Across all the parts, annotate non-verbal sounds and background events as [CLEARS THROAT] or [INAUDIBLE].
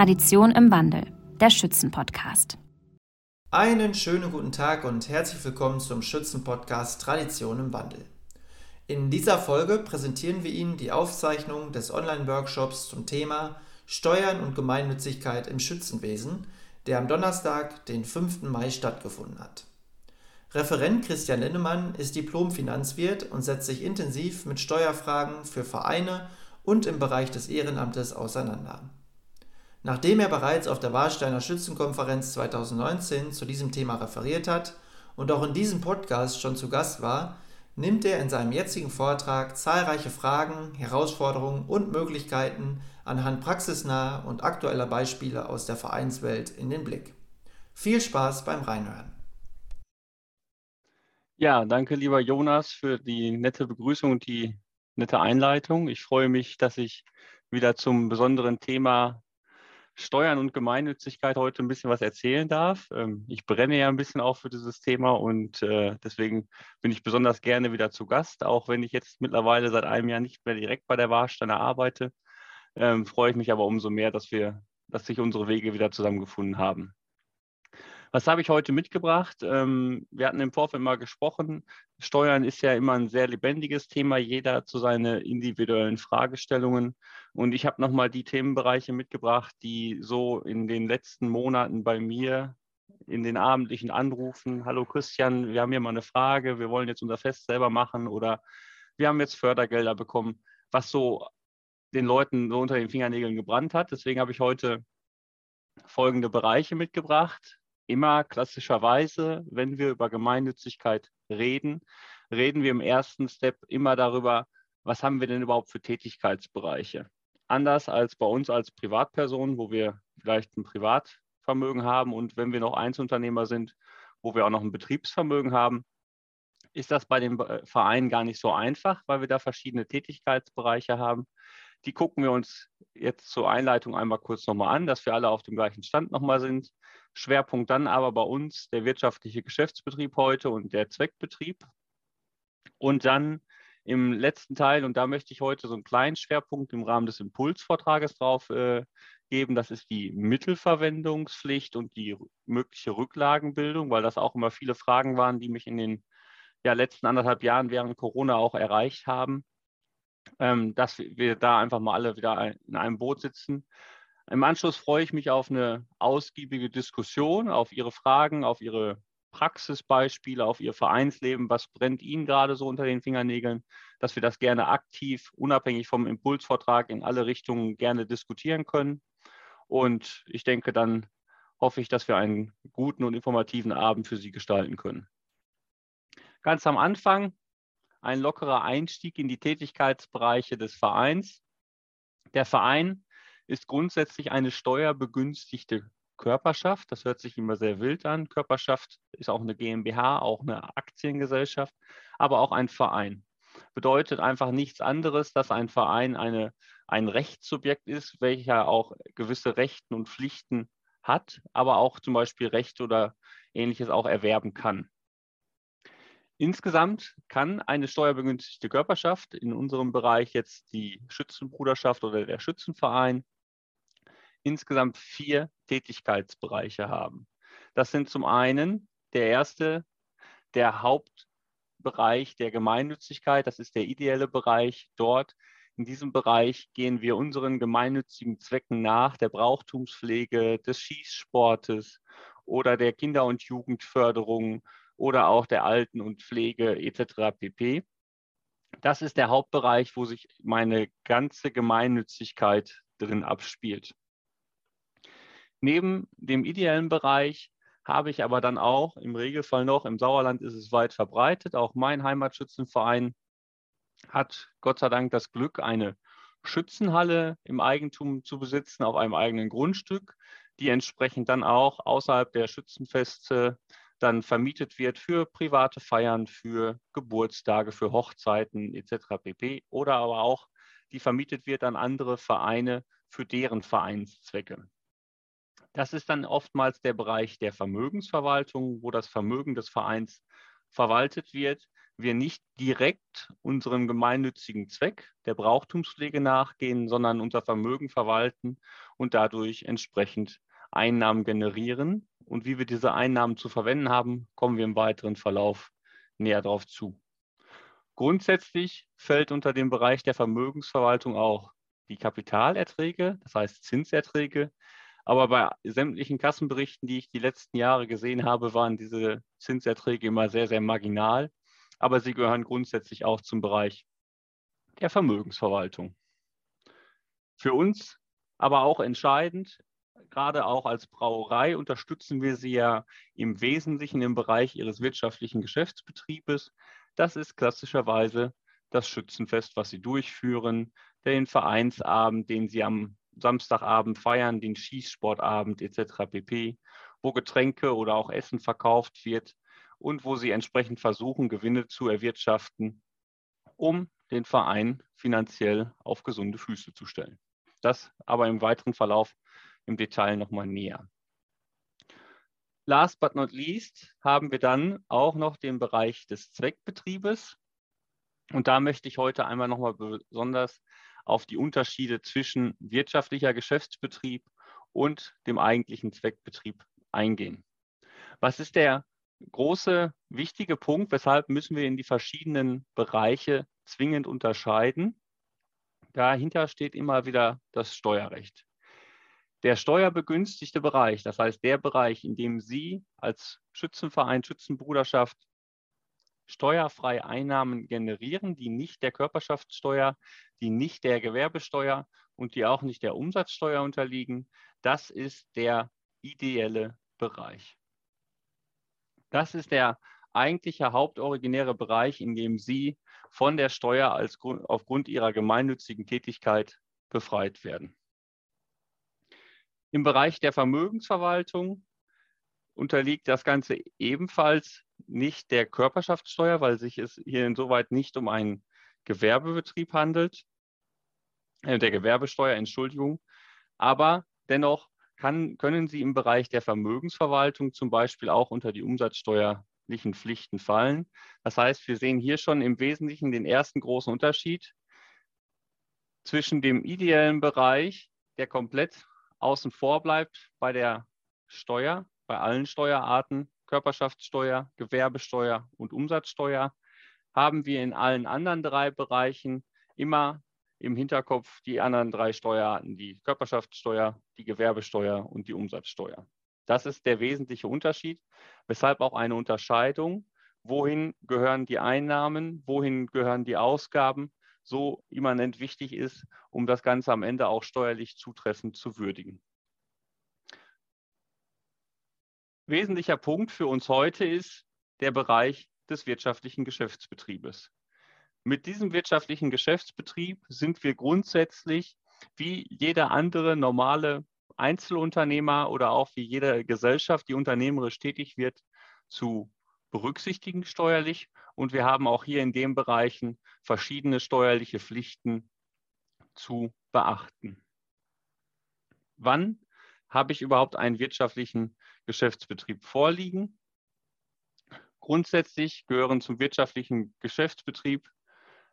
Tradition im Wandel, der Schützenpodcast. Einen schönen guten Tag und herzlich willkommen zum Schützenpodcast Tradition im Wandel. In dieser Folge präsentieren wir Ihnen die Aufzeichnung des Online-Workshops zum Thema Steuern und Gemeinnützigkeit im Schützenwesen, der am Donnerstag, den 5. Mai stattgefunden hat. Referent Christian Linnemann ist Diplom-Finanzwirt und setzt sich intensiv mit Steuerfragen für Vereine und im Bereich des Ehrenamtes auseinander. Nachdem er bereits auf der Warsteiner Schützenkonferenz 2019 zu diesem Thema referiert hat und auch in diesem Podcast schon zu Gast war, nimmt er in seinem jetzigen Vortrag zahlreiche Fragen, Herausforderungen und Möglichkeiten anhand praxisnaher und aktueller Beispiele aus der Vereinswelt in den Blick. Viel Spaß beim Reinhören. Ja, danke lieber Jonas für die nette Begrüßung und die nette Einleitung. Ich freue mich, dass ich wieder zum besonderen Thema Steuern und Gemeinnützigkeit heute ein bisschen was erzählen darf. Ähm, ich brenne ja ein bisschen auch für dieses Thema und äh, deswegen bin ich besonders gerne wieder zu Gast, auch wenn ich jetzt mittlerweile seit einem Jahr nicht mehr direkt bei der Warsteiner arbeite. Ähm, freue ich mich aber umso mehr, dass wir, dass sich unsere Wege wieder zusammengefunden haben. Was habe ich heute mitgebracht? Ähm, wir hatten im Vorfeld mal gesprochen. Steuern ist ja immer ein sehr lebendiges Thema. Jeder hat so seine individuellen Fragestellungen. Und ich habe nochmal die Themenbereiche mitgebracht, die so in den letzten Monaten bei mir in den abendlichen Anrufen, hallo Christian, wir haben hier mal eine Frage, wir wollen jetzt unser Fest selber machen oder wir haben jetzt Fördergelder bekommen, was so den Leuten so unter den Fingernägeln gebrannt hat. Deswegen habe ich heute folgende Bereiche mitgebracht immer klassischerweise, wenn wir über Gemeinnützigkeit reden, reden wir im ersten Step immer darüber, was haben wir denn überhaupt für Tätigkeitsbereiche. Anders als bei uns als Privatpersonen, wo wir vielleicht ein Privatvermögen haben und wenn wir noch Einzelunternehmer sind, wo wir auch noch ein Betriebsvermögen haben, ist das bei den äh, Vereinen gar nicht so einfach, weil wir da verschiedene Tätigkeitsbereiche haben. Die gucken wir uns jetzt zur Einleitung einmal kurz nochmal an, dass wir alle auf dem gleichen Stand nochmal sind. Schwerpunkt dann aber bei uns der wirtschaftliche Geschäftsbetrieb heute und der Zweckbetrieb. Und dann im letzten Teil, und da möchte ich heute so einen kleinen Schwerpunkt im Rahmen des Impulsvortrages drauf äh, geben, das ist die Mittelverwendungspflicht und die mögliche Rücklagenbildung, weil das auch immer viele Fragen waren, die mich in den ja, letzten anderthalb Jahren während Corona auch erreicht haben ähm, dass wir da einfach mal alle wieder in einem Boot sitzen. Im Anschluss freue ich mich auf eine ausgiebige Diskussion, auf Ihre Fragen, auf Ihre Praxisbeispiele, auf Ihr Vereinsleben. Was brennt Ihnen gerade so unter den Fingernägeln? Dass wir das gerne aktiv, unabhängig vom Impulsvortrag in alle Richtungen gerne diskutieren können. Und ich denke, dann hoffe ich, dass wir einen guten und informativen Abend für Sie gestalten können. Ganz am Anfang ein lockerer Einstieg in die Tätigkeitsbereiche des Vereins. Der Verein ist grundsätzlich eine steuerbegünstigte Körperschaft. Das hört sich immer sehr wild an. Körperschaft ist auch eine GmbH, auch eine Aktiengesellschaft, aber auch ein Verein. Bedeutet einfach nichts anderes, dass ein Verein eine, ein Rechtssubjekt ist, welcher auch gewisse Rechten und Pflichten hat, aber auch zum Beispiel Rechte oder ähnliches auch erwerben kann. Insgesamt kann eine steuerbegünstigte Körperschaft, in unserem Bereich jetzt die Schützenbruderschaft oder der Schützenverein, insgesamt vier Tätigkeitsbereiche haben. Das sind zum einen der erste, der Hauptbereich der Gemeinnützigkeit, das ist der ideelle Bereich. Dort in diesem Bereich gehen wir unseren gemeinnützigen Zwecken nach, der Brauchtumspflege, des Schießsportes oder der Kinder- und Jugendförderung oder auch der Alten- und Pflege etc. pp. Das ist der Hauptbereich, wo sich meine ganze Gemeinnützigkeit drin abspielt. Neben dem ideellen Bereich habe ich aber dann auch im Regelfall noch, im Sauerland ist es weit verbreitet, auch mein Heimatschützenverein hat Gott sei Dank das Glück, eine Schützenhalle im Eigentum zu besitzen auf einem eigenen Grundstück, die entsprechend dann auch außerhalb der Schützenfeste dann vermietet wird für private Feiern, für Geburtstage, für Hochzeiten etc. pp. Oder aber auch, die vermietet wird an andere Vereine für deren Vereinszwecke. Das ist dann oftmals der Bereich der Vermögensverwaltung, wo das Vermögen des Vereins verwaltet wird, wir nicht direkt unserem gemeinnützigen Zweck der Brauchtumspflege nachgehen, sondern unser Vermögen verwalten und dadurch entsprechend Einnahmen generieren. Und wie wir diese Einnahmen zu verwenden haben, kommen wir im weiteren Verlauf näher darauf zu. Grundsätzlich fällt unter den Bereich der Vermögensverwaltung auch die Kapitalerträge, das heißt Zinserträge. Aber bei sämtlichen Kassenberichten, die ich die letzten Jahre gesehen habe, waren diese Zinserträge immer sehr, sehr marginal aber sie gehören grundsätzlich auch zum Bereich der Vermögensverwaltung. Für uns aber auch entscheidend, gerade auch als Brauerei unterstützen wir sie ja im Wesentlichen im Bereich ihres wirtschaftlichen Geschäftsbetriebes. Das ist klassischerweise das Schützenfest, was sie durchführen, den Vereinsabend, den sie am Samstagabend feiern, den Schießsportabend etc. pp., wo Getränke oder auch Essen verkauft wird und wo sie entsprechend versuchen, Gewinne zu erwirtschaften, um den Verein finanziell auf gesunde Füße zu stellen. Das aber im weiteren Verlauf im Detail nochmal näher. Last but not least haben wir dann auch noch den Bereich des Zweckbetriebes. Und da möchte ich heute einmal nochmal besonders auf die Unterschiede zwischen wirtschaftlicher Geschäftsbetrieb und dem eigentlichen Zweckbetrieb eingehen. Was ist der große, wichtige Punkt, weshalb müssen wir in die verschiedenen Bereiche zwingend unterscheiden. Dahinter steht immer wieder das Steuerrecht. Der steuerbegünstigte Bereich, das heißt der Bereich, in dem Sie als Schützenverein, Schützenbruderschaft steuerfrei Einnahmen generieren, die nicht der Körperschaftssteuer, die nicht der Gewerbesteuer und die auch nicht der Umsatzsteuer unterliegen, das ist der ideelle Bereich. Das ist der eigentliche hauptoriginäre Bereich, in dem Sie von der Steuer als Grund, aufgrund Ihrer gemeinnützigen Tätigkeit befreit werden. Im Bereich der Vermögensverwaltung unterliegt das Ganze ebenfalls nicht der Körperschaftssteuer, weil sich es hier insoweit nicht um einen Gewerbebetrieb handelt, äh, der Gewerbesteuer, Entschuldigung. Aber dennoch kann, können sie im Bereich der Vermögensverwaltung zum Beispiel auch unter die umsatzsteuerlichen Pflichten fallen. Das heißt, wir sehen hier schon im Wesentlichen den ersten großen Unterschied zwischen dem ideellen Bereich, der komplett außen vor bleibt bei der Steuer, bei allen Steuerarten, Körperschaftssteuer, Gewerbesteuer und Umsatzsteuer, haben wir in allen anderen drei Bereichen immer im Hinterkopf die anderen drei Steuerarten, die Körperschaftssteuer, die Gewerbesteuer und die Umsatzsteuer. Das ist der wesentliche Unterschied, weshalb auch eine Unterscheidung, wohin gehören die Einnahmen, wohin gehören die Ausgaben, so immanent wichtig ist, um das Ganze am Ende auch steuerlich zutreffend zu würdigen. Wesentlicher Punkt für uns heute ist der Bereich des wirtschaftlichen Geschäftsbetriebes. Mit diesem wirtschaftlichen Geschäftsbetrieb sind wir grundsätzlich wie jeder andere normale Einzelunternehmer oder auch wie jede Gesellschaft, die unternehmerisch tätig wird, zu berücksichtigen steuerlich. Und wir haben auch hier in den Bereichen verschiedene steuerliche Pflichten zu beachten. Wann habe ich überhaupt einen wirtschaftlichen Geschäftsbetrieb vorliegen? Grundsätzlich gehören zum wirtschaftlichen Geschäftsbetrieb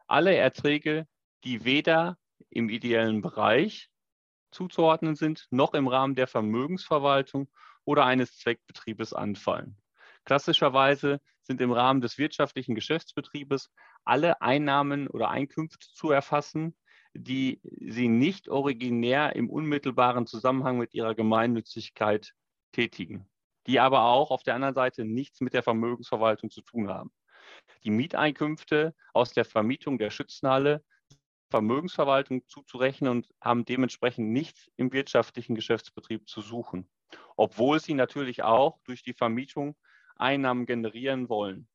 alle Erträge, die weder im ideellen Bereich zuzuordnen sind, noch im Rahmen der Vermögensverwaltung oder eines Zweckbetriebes anfallen. Klassischerweise sind im Rahmen des wirtschaftlichen Geschäftsbetriebes alle Einnahmen oder Einkünfte zu erfassen, die Sie nicht originär im unmittelbaren Zusammenhang mit Ihrer Gemeinnützigkeit tätigen, die aber auch auf der anderen Seite nichts mit der Vermögensverwaltung zu tun haben. Die Mieteinkünfte aus der Vermietung der Schützenhalle Vermögensverwaltung zuzurechnen und haben dementsprechend nichts im wirtschaftlichen Geschäftsbetrieb zu suchen, obwohl sie natürlich auch durch die Vermietung Einnahmen generieren wollen.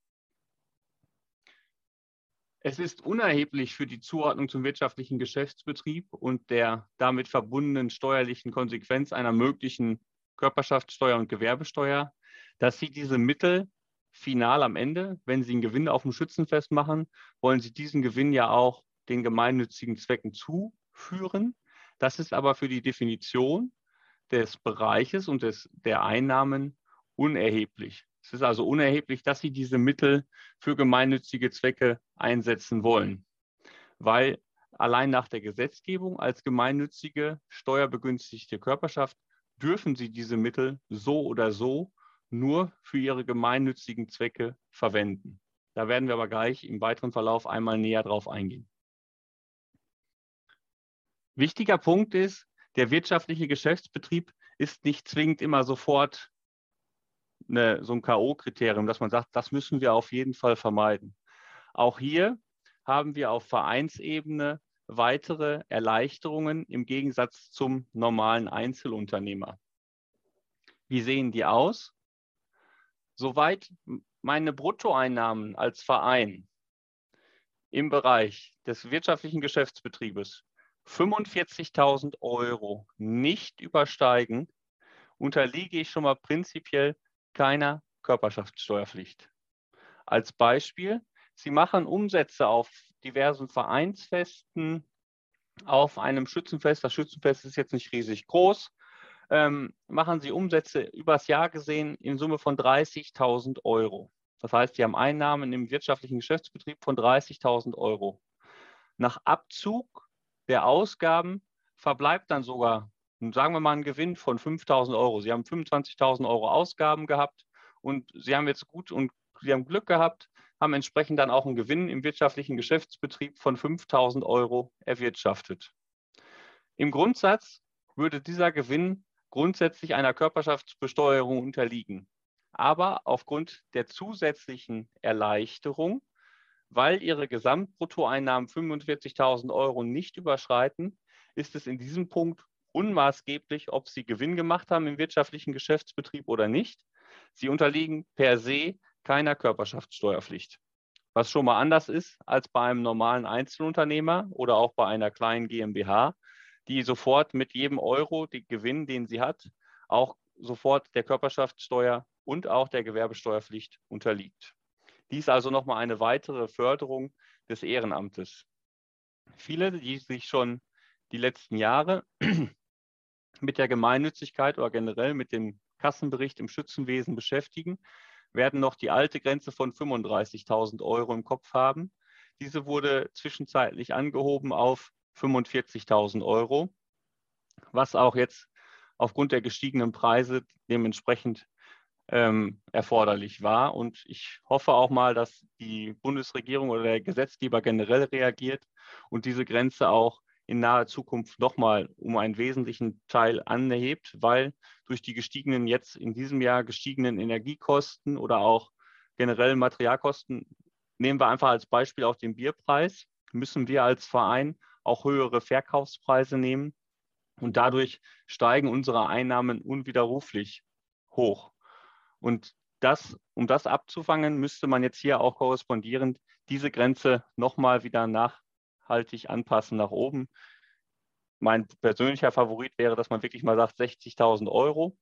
Es ist unerheblich für die Zuordnung zum wirtschaftlichen Geschäftsbetrieb und der damit verbundenen steuerlichen Konsequenz einer möglichen Körperschaftssteuer und Gewerbesteuer, dass Sie diese Mittel final am Ende, wenn Sie einen Gewinn auf dem Schützenfest machen, wollen Sie diesen Gewinn ja auch den gemeinnützigen Zwecken zuführen. Das ist aber für die Definition des Bereiches und des, der Einnahmen unerheblich. Es ist also unerheblich, dass Sie diese Mittel für gemeinnützige Zwecke einsetzen wollen, weil allein nach der Gesetzgebung als gemeinnützige steuerbegünstigte Körperschaft dürfen Sie diese Mittel so oder so nur für Ihre gemeinnützigen Zwecke verwenden. Da werden wir aber gleich im weiteren Verlauf einmal näher drauf eingehen. Wichtiger Punkt ist, der wirtschaftliche Geschäftsbetrieb ist nicht zwingend immer sofort eine, so ein K.O.-Kriterium, dass man sagt, das müssen wir auf jeden Fall vermeiden. Auch hier haben wir auf Vereinsebene weitere Erleichterungen im Gegensatz zum normalen Einzelunternehmer. Wie sehen die aus? Soweit meine Bruttoeinnahmen als Verein im Bereich des wirtschaftlichen Geschäftsbetriebes 45.000 Euro nicht übersteigen, unterliege ich schon mal prinzipiell keiner Körperschaftssteuerpflicht. Als Beispiel, Sie machen Umsätze auf diversen Vereinsfesten, auf einem Schützenfest. Das Schützenfest ist jetzt nicht riesig groß. Ähm, machen Sie Umsätze übers Jahr gesehen in Summe von 30.000 Euro. Das heißt, Sie haben Einnahmen im wirtschaftlichen Geschäftsbetrieb von 30.000 Euro. Nach Abzug der Ausgaben verbleibt dann sogar, sagen wir mal, ein Gewinn von 5.000 Euro. Sie haben 25.000 Euro Ausgaben gehabt und Sie haben jetzt gut und Sie haben Glück gehabt, haben entsprechend dann auch einen Gewinn im wirtschaftlichen Geschäftsbetrieb von 5.000 Euro erwirtschaftet. Im Grundsatz würde dieser Gewinn grundsätzlich einer Körperschaftsbesteuerung unterliegen. Aber aufgrund der zusätzlichen Erleichterung weil ihre Gesamtbruttoeinnahmen 45.000 Euro nicht überschreiten, ist es in diesem Punkt unmaßgeblich, ob sie Gewinn gemacht haben im wirtschaftlichen Geschäftsbetrieb oder nicht. Sie unterliegen per se keiner Körperschaftssteuerpflicht. Was schon mal anders ist als bei einem normalen Einzelunternehmer oder auch bei einer kleinen GmbH, die sofort mit jedem Euro, den Gewinn, den sie hat, auch sofort der Körperschaftssteuer und auch der Gewerbesteuerpflicht unterliegt. Dies also nochmal eine weitere Förderung des Ehrenamtes. Viele, die sich schon die letzten Jahre mit der Gemeinnützigkeit oder generell mit dem Kassenbericht im Schützenwesen beschäftigen, werden noch die alte Grenze von 35.000 Euro im Kopf haben. Diese wurde zwischenzeitlich angehoben auf 45.000 Euro, was auch jetzt aufgrund der gestiegenen Preise dementsprechend ähm, erforderlich war. Und ich hoffe auch mal, dass die Bundesregierung oder der Gesetzgeber generell reagiert und diese Grenze auch in naher Zukunft nochmal um einen wesentlichen Teil anhebt, weil durch die gestiegenen, jetzt in diesem Jahr gestiegenen Energiekosten oder auch generell Materialkosten, nehmen wir einfach als Beispiel auch den Bierpreis, müssen wir als Verein auch höhere Verkaufspreise nehmen und dadurch steigen unsere Einnahmen unwiderruflich hoch. Und das, um das abzufangen, müsste man jetzt hier auch korrespondierend diese Grenze nochmal wieder nachhaltig anpassen nach oben. Mein persönlicher Favorit wäre, dass man wirklich mal sagt 60.000 Euro.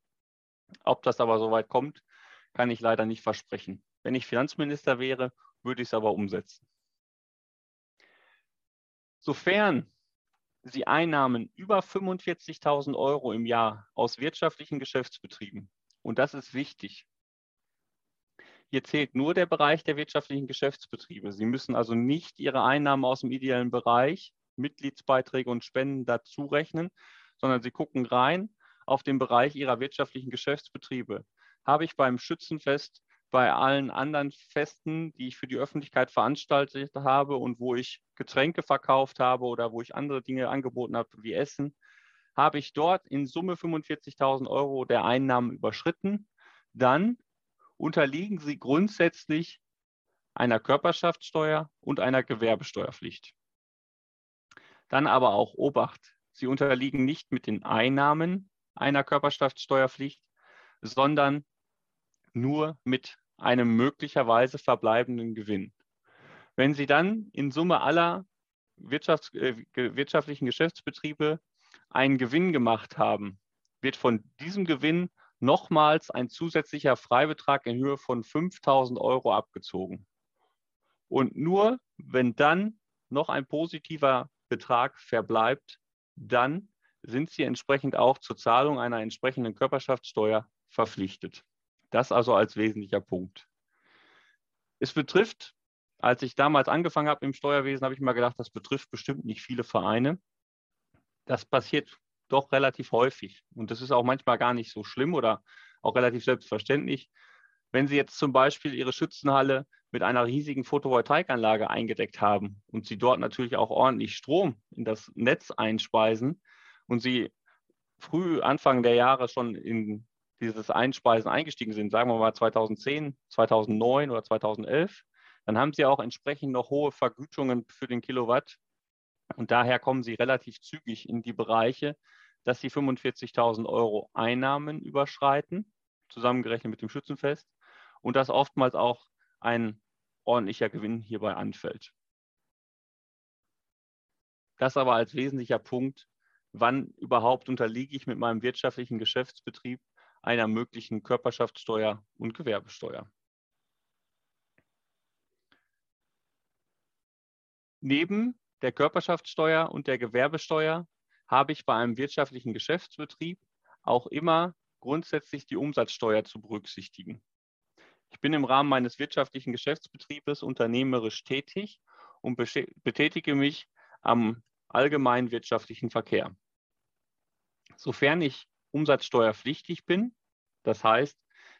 Ob das aber soweit kommt, kann ich leider nicht versprechen. Wenn ich Finanzminister wäre, würde ich es aber umsetzen. Sofern Sie Einnahmen über 45.000 Euro im Jahr aus wirtschaftlichen Geschäftsbetrieben, und das ist wichtig, hier zählt nur der Bereich der wirtschaftlichen Geschäftsbetriebe. Sie müssen also nicht Ihre Einnahmen aus dem ideellen Bereich, Mitgliedsbeiträge und Spenden dazu rechnen, sondern Sie gucken rein auf den Bereich Ihrer wirtschaftlichen Geschäftsbetriebe. Habe ich beim Schützenfest, bei allen anderen Festen, die ich für die Öffentlichkeit veranstaltet habe und wo ich Getränke verkauft habe oder wo ich andere Dinge angeboten habe, wie Essen, habe ich dort in Summe 45.000 Euro der Einnahmen überschritten, dann unterliegen sie grundsätzlich einer Körperschaftssteuer und einer Gewerbesteuerpflicht. Dann aber auch Obacht, sie unterliegen nicht mit den Einnahmen einer Körperschaftssteuerpflicht, sondern nur mit einem möglicherweise verbleibenden Gewinn. Wenn Sie dann in Summe aller Wirtschafts-, äh, wirtschaftlichen Geschäftsbetriebe einen Gewinn gemacht haben, wird von diesem Gewinn nochmals ein zusätzlicher Freibetrag in Höhe von 5000 Euro abgezogen. Und nur wenn dann noch ein positiver Betrag verbleibt, dann sind Sie entsprechend auch zur Zahlung einer entsprechenden Körperschaftssteuer verpflichtet. Das also als wesentlicher Punkt. Es betrifft, als ich damals angefangen habe im Steuerwesen, habe ich mal gedacht, das betrifft bestimmt nicht viele Vereine. Das passiert doch relativ häufig. Und das ist auch manchmal gar nicht so schlimm oder auch relativ selbstverständlich. Wenn Sie jetzt zum Beispiel Ihre Schützenhalle mit einer riesigen Photovoltaikanlage eingedeckt haben und Sie dort natürlich auch ordentlich Strom in das Netz einspeisen und Sie früh Anfang der Jahre schon in dieses Einspeisen eingestiegen sind, sagen wir mal 2010, 2009 oder 2011, dann haben Sie auch entsprechend noch hohe Vergütungen für den Kilowatt. Und daher kommen Sie relativ zügig in die Bereiche, dass Sie 45.000 Euro Einnahmen überschreiten, zusammengerechnet mit dem Schützenfest, und dass oftmals auch ein ordentlicher Gewinn hierbei anfällt. Das aber als wesentlicher Punkt, wann überhaupt unterliege ich mit meinem wirtschaftlichen Geschäftsbetrieb einer möglichen Körperschaftssteuer und Gewerbesteuer. Neben der Körperschaftssteuer und der Gewerbesteuer habe ich bei einem wirtschaftlichen Geschäftsbetrieb auch immer grundsätzlich die Umsatzsteuer zu berücksichtigen. Ich bin im Rahmen meines wirtschaftlichen Geschäftsbetriebes unternehmerisch tätig und betätige mich am allgemeinen wirtschaftlichen Verkehr. Sofern ich umsatzsteuerpflichtig bin, das heißt,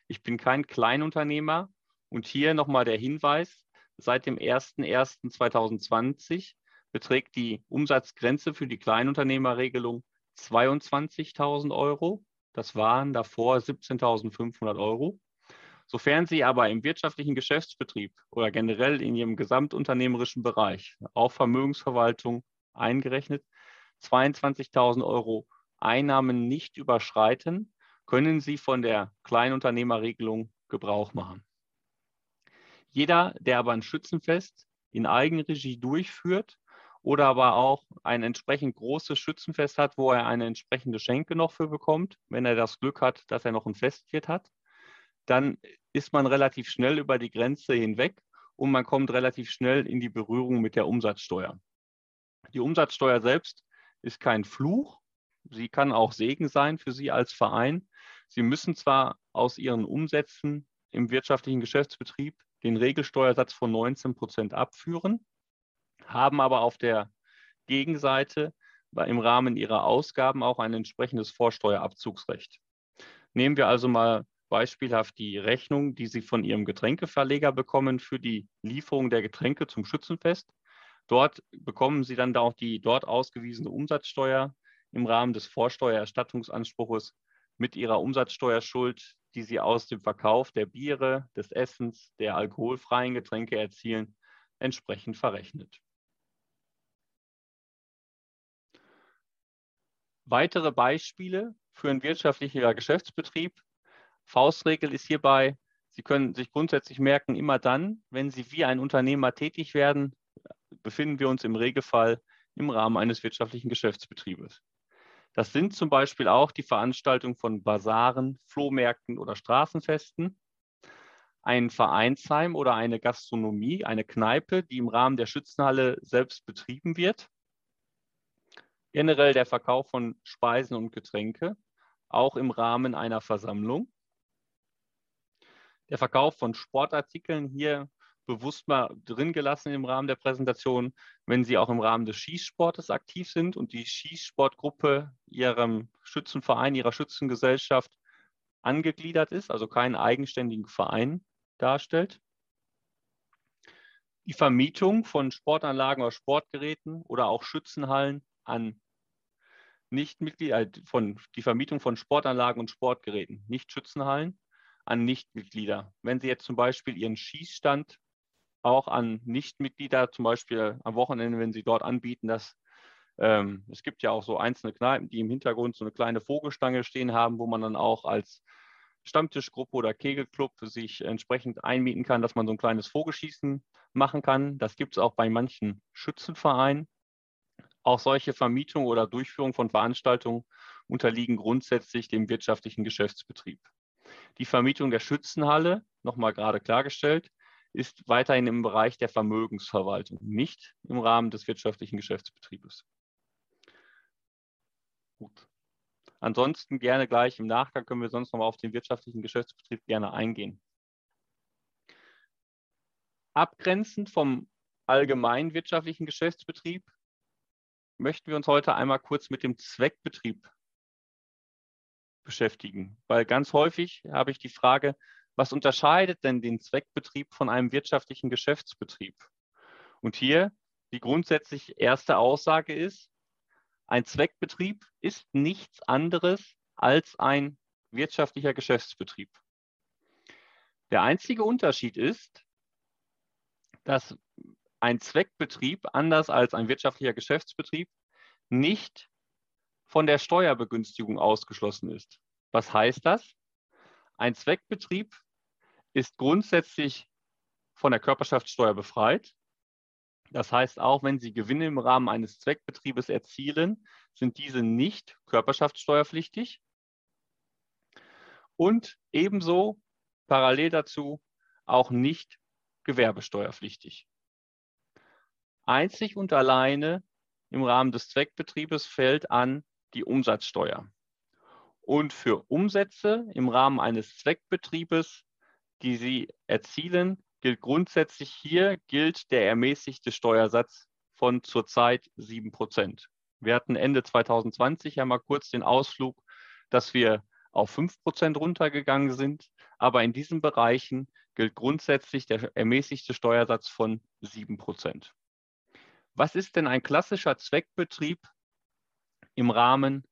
ich bin kein Kleinunternehmer und hier nochmal der Hinweis, seit dem 01.01.2020 beträgt die Umsatzgrenze für die Kleinunternehmerregelung 22.000 Euro. Das waren davor 17.500 Euro. Sofern Sie aber im wirtschaftlichen Geschäftsbetrieb oder generell in Ihrem gesamtunternehmerischen Bereich, auch Vermögensverwaltung eingerechnet, 22.000 Euro Einnahmen nicht überschreiten, können Sie von der Kleinunternehmerregelung Gebrauch machen. Jeder, der aber ein Schützenfest in Eigenregie durchführt oder aber auch ein entsprechend großes Schützenfest hat, wo er eine entsprechende Schenke noch für bekommt, wenn er das Glück hat, dass er noch ein Festwirt hat, dann ist man relativ schnell über die Grenze hinweg und man kommt relativ schnell in die Berührung mit der Umsatzsteuer. Die Umsatzsteuer selbst ist kein Fluch. Sie kann auch Segen sein für Sie als Verein. Sie müssen zwar aus Ihren Umsätzen im wirtschaftlichen Geschäftsbetrieb den Regelsteuersatz von 19 Prozent abführen, haben aber auf der Gegenseite im Rahmen ihrer Ausgaben auch ein entsprechendes Vorsteuerabzugsrecht. Nehmen wir also mal beispielhaft die Rechnung, die Sie von Ihrem Getränkeverleger bekommen für die Lieferung der Getränke zum Schützenfest. Dort bekommen Sie dann auch die dort ausgewiesene Umsatzsteuer im Rahmen des Vorsteuererstattungsanspruches mit Ihrer Umsatzsteuerschuld, die Sie aus dem Verkauf der Biere, des Essens, der alkoholfreien Getränke erzielen, entsprechend verrechnet. Weitere Beispiele für einen wirtschaftlichen Geschäftsbetrieb Faustregel ist hierbei, Sie können sich grundsätzlich merken, immer dann, wenn Sie wie ein Unternehmer tätig werden, befinden wir uns im Regelfall im Rahmen eines wirtschaftlichen Geschäftsbetriebes. Das sind zum Beispiel auch die Veranstaltung von Basaren, Flohmärkten oder Straßenfesten, ein Vereinsheim oder eine Gastronomie, eine Kneipe, die im Rahmen der Schützenhalle selbst betrieben wird, generell der Verkauf von Speisen und Getränke, auch im Rahmen einer Versammlung der Verkauf von Sportartikeln hier bewusst mal drin gelassen im Rahmen der Präsentation, wenn Sie auch im Rahmen des Schießsportes aktiv sind und die Schießsportgruppe Ihrem Schützenverein, Ihrer Schützengesellschaft angegliedert ist, also keinen eigenständigen Verein darstellt. Die Vermietung von Sportanlagen oder Sportgeräten oder auch Schützenhallen an Nichtmitglieder, äh, von die Vermietung von Sportanlagen und Sportgeräten, nicht Schützenhallen an Nichtmitglieder. Wenn Sie jetzt zum Beispiel Ihren Schießstand auch an Nichtmitglieder, zum Beispiel am Wochenende, wenn Sie dort anbieten, dass ähm, es gibt ja auch so einzelne Kneipen, die im Hintergrund so eine kleine Vogelstange stehen haben, wo man dann auch als Stammtischgruppe oder Kegelclub sich entsprechend einmieten kann, dass man so ein kleines Vogelschießen machen kann. Das gibt es auch bei manchen Schützenvereinen. Auch solche Vermietung oder Durchführung von Veranstaltungen unterliegen grundsätzlich dem wirtschaftlichen Geschäftsbetrieb. Die Vermietung der Schützenhalle, nochmal gerade klargestellt, ist weiterhin im Bereich der Vermögensverwaltung, nicht im Rahmen des wirtschaftlichen Geschäftsbetriebes. Gut. Ansonsten gerne gleich im Nachgang können wir sonst noch mal auf den wirtschaftlichen Geschäftsbetrieb gerne eingehen. Abgrenzend vom allgemeinen wirtschaftlichen Geschäftsbetrieb möchten wir uns heute einmal kurz mit dem Zweckbetrieb beschäftigen, weil ganz häufig habe ich die Frage, was unterscheidet denn den Zweckbetrieb von einem wirtschaftlichen Geschäftsbetrieb? Und hier die grundsätzlich erste Aussage ist, ein Zweckbetrieb ist nichts anderes als ein wirtschaftlicher Geschäftsbetrieb. Der einzige Unterschied ist, dass ein Zweckbetrieb, anders als ein wirtschaftlicher Geschäftsbetrieb, nicht von der Steuerbegünstigung ausgeschlossen ist. Was heißt das? Ein Zweckbetrieb ist grundsätzlich von der Körperschaftssteuer befreit. Das heißt, auch wenn Sie Gewinne im Rahmen eines Zweckbetriebes erzielen, sind diese nicht körperschaftssteuerpflichtig. Und ebenso parallel dazu auch nicht gewerbesteuerpflichtig. Einzig und alleine im Rahmen des Zweckbetriebes fällt an die Umsatzsteuer. Und für Umsätze im Rahmen eines Zweckbetriebes, die Sie erzielen, gilt grundsätzlich hier gilt der ermäßigte Steuersatz von zurzeit 7 Prozent. Wir hatten Ende 2020 ja mal kurz den Ausflug, dass wir auf 5 Prozent runtergegangen sind. Aber in diesen Bereichen gilt grundsätzlich der ermäßigte Steuersatz von 7 Prozent. Was ist denn ein klassischer Zweckbetrieb im Rahmen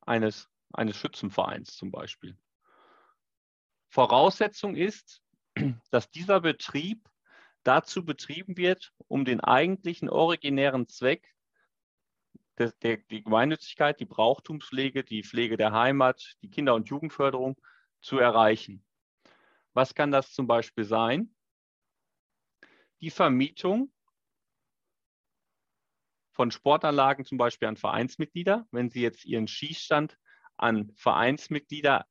eines, eines Schützenvereins zum Beispiel? Voraussetzung ist, dass dieser Betrieb dazu betrieben wird, um den eigentlichen originären Zweck, der, der, die Gemeinnützigkeit, die Brauchtumspflege, die Pflege der Heimat, die Kinder- und Jugendförderung zu erreichen. Was kann das zum Beispiel sein? Die Vermietung von Sportanlagen zum Beispiel an Vereinsmitglieder. Wenn Sie jetzt Ihren Schießstand an Vereinsmitglieder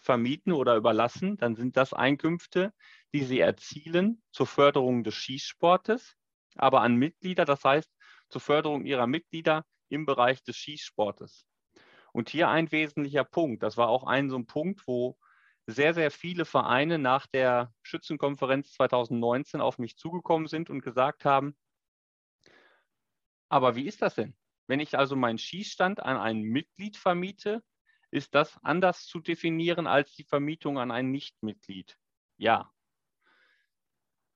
vermieten oder überlassen, dann sind das Einkünfte, die Sie erzielen zur Förderung des Schießsportes, aber an Mitglieder, das heißt zur Förderung Ihrer Mitglieder im Bereich des Schießsportes. Und hier ein wesentlicher Punkt, das war auch ein so ein Punkt, wo sehr, sehr viele Vereine nach der Schützenkonferenz 2019 auf mich zugekommen sind und gesagt haben, aber wie ist das denn? Wenn ich also meinen Schießstand an ein Mitglied vermiete, ist das anders zu definieren als die Vermietung an ein Nichtmitglied? Ja.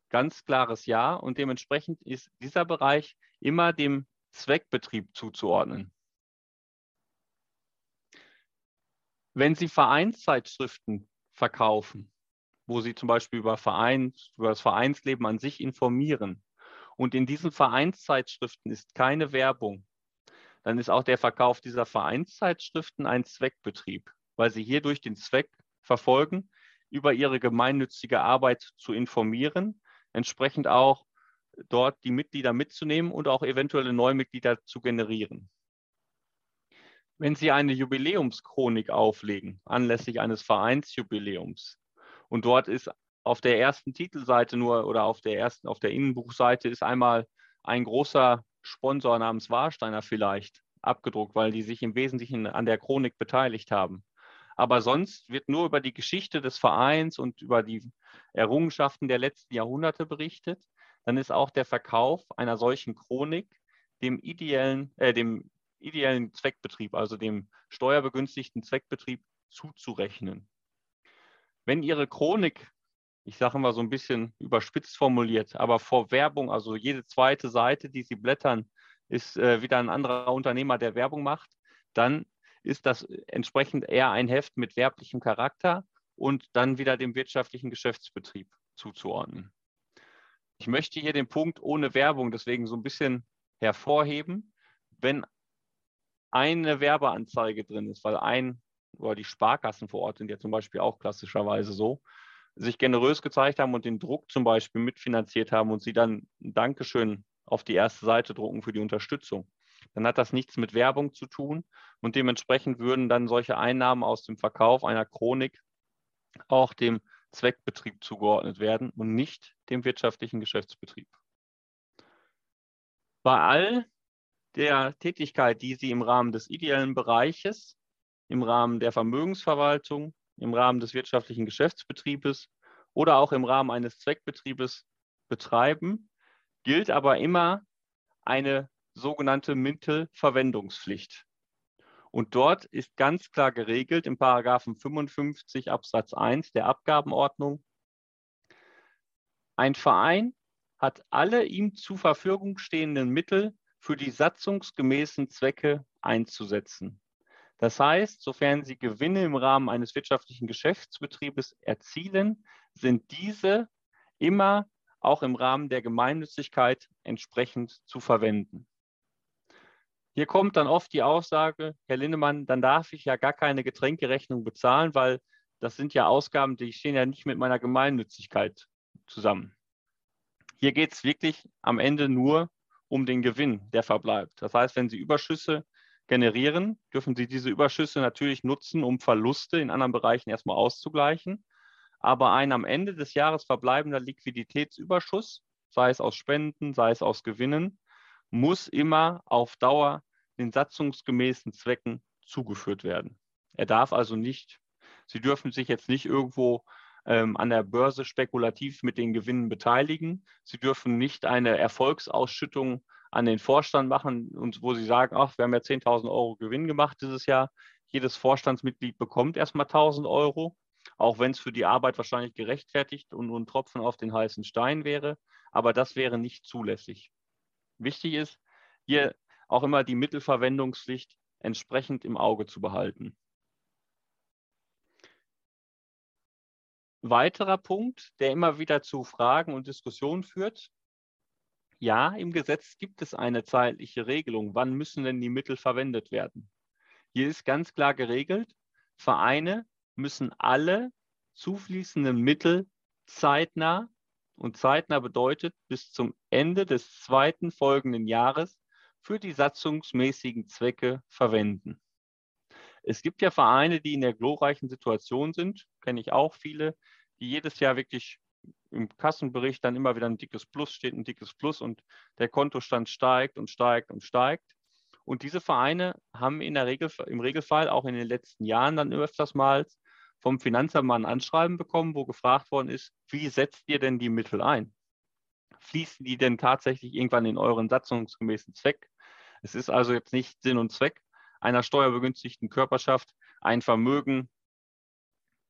Ganz klares Ja. Und dementsprechend ist dieser Bereich immer dem Zweckbetrieb zuzuordnen. Wenn Sie Vereinszeitschriften verkaufen, wo Sie zum Beispiel über, Vereins, über das Vereinsleben an sich informieren, und in diesen Vereinszeitschriften ist keine Werbung, dann ist auch der Verkauf dieser Vereinszeitschriften ein Zweckbetrieb, weil sie hierdurch den Zweck verfolgen, über ihre gemeinnützige Arbeit zu informieren, entsprechend auch dort die Mitglieder mitzunehmen und auch eventuelle Neumitglieder zu generieren. Wenn Sie eine Jubiläumschronik auflegen, anlässlich eines Vereinsjubiläums, und dort ist auf der ersten Titelseite nur oder auf der ersten, auf der Innenbuchseite ist einmal ein großer Sponsor namens Warsteiner vielleicht abgedruckt, weil die sich im Wesentlichen an der Chronik beteiligt haben. Aber sonst wird nur über die Geschichte des Vereins und über die Errungenschaften der letzten Jahrhunderte berichtet. Dann ist auch der Verkauf einer solchen Chronik dem ideellen, äh, dem ideellen Zweckbetrieb, also dem steuerbegünstigten Zweckbetrieb zuzurechnen. Wenn Ihre Chronik ich sage mal so ein bisschen überspitzt formuliert, aber vor Werbung, also jede zweite Seite, die Sie blättern, ist äh, wieder ein anderer Unternehmer, der Werbung macht, dann ist das entsprechend eher ein Heft mit werblichem Charakter und dann wieder dem wirtschaftlichen Geschäftsbetrieb zuzuordnen. Ich möchte hier den Punkt ohne Werbung deswegen so ein bisschen hervorheben, wenn eine Werbeanzeige drin ist, weil ein oder die Sparkassen vor Ort sind ja zum Beispiel auch klassischerweise so, sich generös gezeigt haben und den Druck zum Beispiel mitfinanziert haben und sie dann ein Dankeschön auf die erste Seite drucken für die Unterstützung, dann hat das nichts mit Werbung zu tun und dementsprechend würden dann solche Einnahmen aus dem Verkauf einer Chronik auch dem Zweckbetrieb zugeordnet werden und nicht dem wirtschaftlichen Geschäftsbetrieb. Bei all der Tätigkeit, die Sie im Rahmen des ideellen Bereiches im Rahmen der Vermögensverwaltung, im Rahmen des wirtschaftlichen Geschäftsbetriebes oder auch im Rahmen eines Zweckbetriebes betreiben, gilt aber immer eine sogenannte Mittelverwendungspflicht. Und dort ist ganz klar geregelt im Paragraphen 55 Absatz 1 der Abgabenordnung, ein Verein hat alle ihm zur Verfügung stehenden Mittel für die satzungsgemäßen Zwecke einzusetzen. Das heißt, sofern Sie Gewinne im Rahmen eines wirtschaftlichen Geschäftsbetriebes erzielen, sind diese immer auch im Rahmen der Gemeinnützigkeit entsprechend zu verwenden. Hier kommt dann oft die Aussage, Herr Lindemann, dann darf ich ja gar keine Getränkerechnung bezahlen, weil das sind ja Ausgaben, die stehen ja nicht mit meiner Gemeinnützigkeit zusammen. Hier geht es wirklich am Ende nur um den Gewinn, der verbleibt. Das heißt, wenn Sie Überschüsse generieren, dürfen Sie diese Überschüsse natürlich nutzen, um Verluste in anderen Bereichen erstmal auszugleichen. Aber ein am Ende des Jahres verbleibender Liquiditätsüberschuss, sei es aus Spenden, sei es aus Gewinnen, muss immer auf Dauer den satzungsgemäßen Zwecken zugeführt werden. Er darf also nicht, Sie dürfen sich jetzt nicht irgendwo ähm, an der Börse spekulativ mit den Gewinnen beteiligen. Sie dürfen nicht eine Erfolgsausschüttung an den Vorstand machen und wo Sie sagen, ach, wir haben ja 10.000 Euro Gewinn gemacht dieses Jahr. Jedes Vorstandsmitglied bekommt erstmal 1.000 Euro, auch wenn es für die Arbeit wahrscheinlich gerechtfertigt und nur ein Tropfen auf den heißen Stein wäre. Aber das wäre nicht zulässig. Wichtig ist, hier auch immer die Mittelverwendungspflicht entsprechend im Auge zu behalten. Weiterer Punkt, der immer wieder zu Fragen und Diskussionen führt. Ja, im Gesetz gibt es eine zeitliche Regelung. Wann müssen denn die Mittel verwendet werden? Hier ist ganz klar geregelt, Vereine müssen alle zufließenden Mittel zeitnah, und zeitnah bedeutet bis zum Ende des zweiten folgenden Jahres für die satzungsmäßigen Zwecke verwenden. Es gibt ja Vereine, die in der glorreichen Situation sind, kenne ich auch viele, die jedes Jahr wirklich im Kassenbericht dann immer wieder ein dickes Plus steht, ein dickes Plus und der Kontostand steigt und steigt und steigt. Und diese Vereine haben in der Regel, im Regelfall auch in den letzten Jahren dann öfters mal vom Finanzamt ein Anschreiben bekommen, wo gefragt worden ist, wie setzt ihr denn die Mittel ein? Fließen die denn tatsächlich irgendwann in euren satzungsgemäßen Zweck? Es ist also jetzt nicht Sinn und Zweck, einer steuerbegünstigten Körperschaft ein Vermögen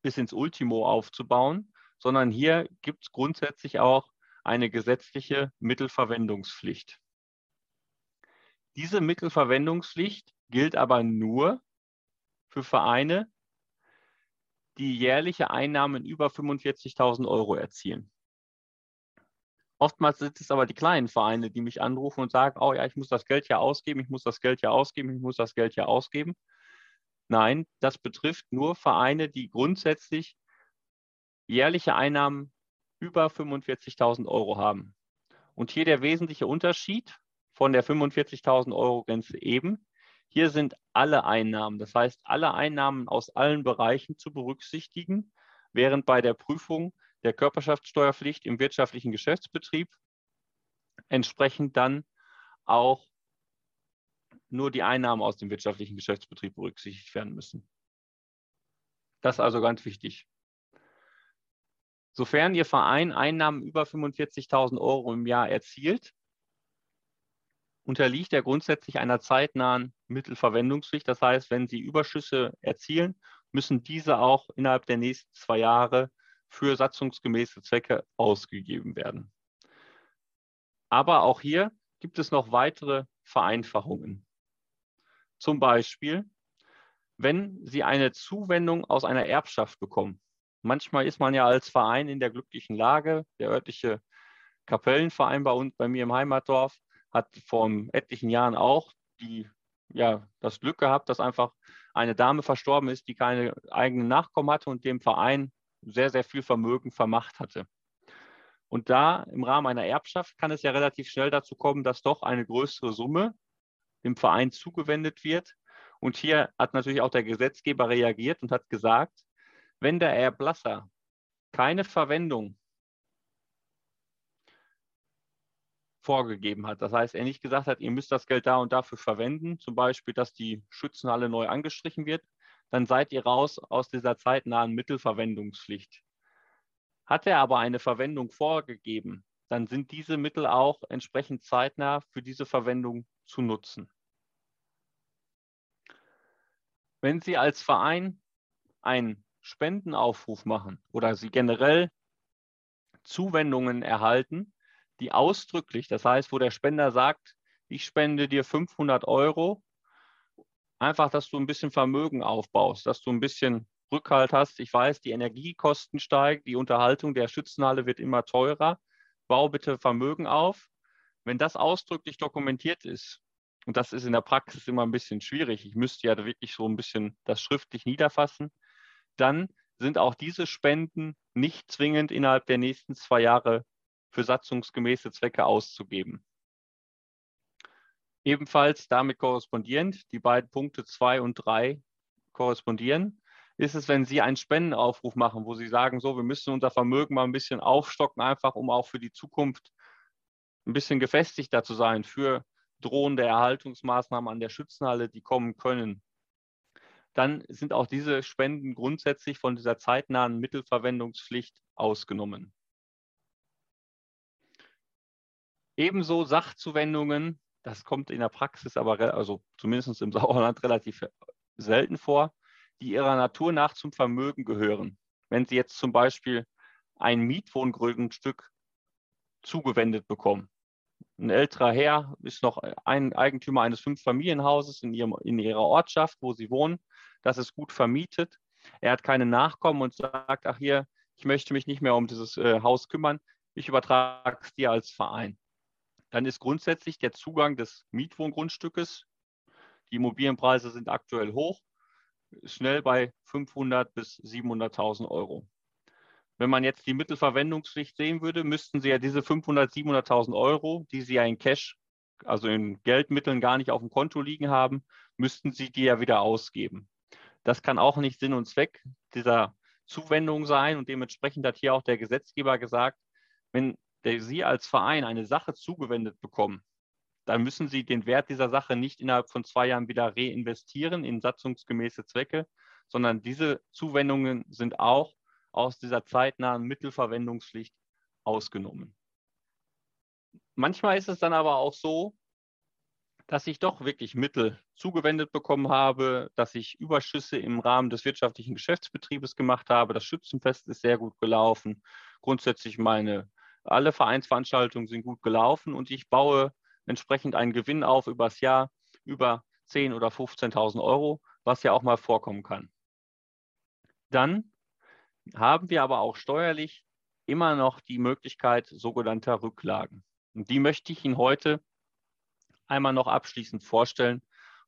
bis ins Ultimo aufzubauen, sondern hier gibt es grundsätzlich auch eine gesetzliche Mittelverwendungspflicht. Diese Mittelverwendungspflicht gilt aber nur für Vereine, die jährliche Einnahmen über 45.000 Euro erzielen. Oftmals sind es aber die kleinen Vereine, die mich anrufen und sagen, oh ja, ich muss das Geld ja ausgeben, ich muss das Geld ja ausgeben, ich muss das Geld ja ausgeben. Nein, das betrifft nur Vereine, die grundsätzlich jährliche Einnahmen über 45.000 Euro haben. Und hier der wesentliche Unterschied von der 45.000 Euro Grenze eben. Hier sind alle Einnahmen, das heißt alle Einnahmen aus allen Bereichen zu berücksichtigen, während bei der Prüfung der Körperschaftssteuerpflicht im wirtschaftlichen Geschäftsbetrieb entsprechend dann auch nur die Einnahmen aus dem wirtschaftlichen Geschäftsbetrieb berücksichtigt werden müssen. Das ist also ganz wichtig. Sofern Ihr Verein Einnahmen über 45.000 Euro im Jahr erzielt, unterliegt er grundsätzlich einer zeitnahen Mittelverwendungspflicht. Das heißt, wenn Sie Überschüsse erzielen, müssen diese auch innerhalb der nächsten zwei Jahre für satzungsgemäße Zwecke ausgegeben werden. Aber auch hier gibt es noch weitere Vereinfachungen. Zum Beispiel, wenn Sie eine Zuwendung aus einer Erbschaft bekommen. Manchmal ist man ja als Verein in der glücklichen Lage. Der örtliche Kapellenverein bei uns, bei mir im Heimatdorf, hat vor etlichen Jahren auch die, ja, das Glück gehabt, dass einfach eine Dame verstorben ist, die keine eigenen Nachkommen hatte und dem Verein sehr, sehr viel Vermögen vermacht hatte. Und da im Rahmen einer Erbschaft kann es ja relativ schnell dazu kommen, dass doch eine größere Summe dem Verein zugewendet wird. Und hier hat natürlich auch der Gesetzgeber reagiert und hat gesagt, wenn der Erblasser keine Verwendung vorgegeben hat. Das heißt, er nicht gesagt hat, ihr müsst das Geld da und dafür verwenden, zum Beispiel, dass die Schützenhalle neu angestrichen wird, dann seid ihr raus aus dieser zeitnahen Mittelverwendungspflicht. Hat er aber eine Verwendung vorgegeben, dann sind diese Mittel auch entsprechend zeitnah für diese Verwendung zu nutzen. Wenn Sie als Verein einen Spendenaufruf machen oder Sie generell Zuwendungen erhalten, die ausdrücklich, das heißt, wo der Spender sagt, ich spende dir 500 Euro, einfach, dass du ein bisschen Vermögen aufbaust, dass du ein bisschen Rückhalt hast. Ich weiß, die Energiekosten steigen, die Unterhaltung der Schützenhalle wird immer teurer. Bau bitte Vermögen auf. Wenn das ausdrücklich dokumentiert ist, und das ist in der Praxis immer ein bisschen schwierig, ich müsste ja wirklich so ein bisschen das schriftlich niederfassen, dann sind auch diese Spenden nicht zwingend innerhalb der nächsten zwei Jahre für satzungsgemäße Zwecke auszugeben. Ebenfalls damit korrespondierend, die beiden Punkte 2 und 3 korrespondieren, ist es, wenn Sie einen Spendenaufruf machen, wo Sie sagen, so, wir müssen unser Vermögen mal ein bisschen aufstocken, einfach um auch für die Zukunft ein bisschen gefestigter zu sein für drohende Erhaltungsmaßnahmen an der Schützenhalle, die kommen können. Dann sind auch diese Spenden grundsätzlich von dieser zeitnahen Mittelverwendungspflicht ausgenommen. Ebenso Sachzuwendungen, das kommt in der Praxis aber, also zumindest im [LAUGHS] Sauerland relativ selten vor, die ihrer Natur nach zum Vermögen gehören. Wenn Sie jetzt zum Beispiel ein Mietwohngrundstück zugewendet bekommen. Ein älterer Herr ist noch ein Eigentümer eines Fünffamilienhauses in, in ihrer Ortschaft, wo sie wohnen. Das ist gut vermietet. Er hat keine Nachkommen und sagt, ach hier, ich möchte mich nicht mehr um dieses äh, Haus kümmern. Ich übertrage es dir als Verein dann ist grundsätzlich der Zugang des Mietwohngrundstückes, die Immobilienpreise sind aktuell hoch, schnell bei 500 bis 700.000 Euro. Wenn man jetzt die Mittelverwendungspflicht sehen würde, müssten Sie ja diese 500, 700.000 Euro, die Sie ja in Cash, also in Geldmitteln gar nicht auf dem Konto liegen haben, müssten Sie die ja wieder ausgeben. Das kann auch nicht Sinn und Zweck dieser Zuwendung sein und dementsprechend hat hier auch der Gesetzgeber gesagt, wenn Sie als Verein eine Sache zugewendet bekommen, dann müssen Sie den Wert dieser Sache nicht innerhalb von zwei Jahren wieder reinvestieren in satzungsgemäße Zwecke, sondern diese Zuwendungen sind auch aus dieser zeitnahen Mittelverwendungspflicht ausgenommen. Manchmal ist es dann aber auch so, dass ich doch wirklich Mittel zugewendet bekommen habe, dass ich Überschüsse im Rahmen des wirtschaftlichen Geschäftsbetriebes gemacht habe. Das Schützenfest ist sehr gut gelaufen. Grundsätzlich meine alle Vereinsveranstaltungen sind gut gelaufen und ich baue entsprechend einen Gewinn auf übers Jahr über 10.000 oder 15.000 Euro, was ja auch mal vorkommen kann. Dann haben wir aber auch steuerlich immer noch die Möglichkeit sogenannter Rücklagen. Und die möchte ich Ihnen heute einmal noch abschließend vorstellen,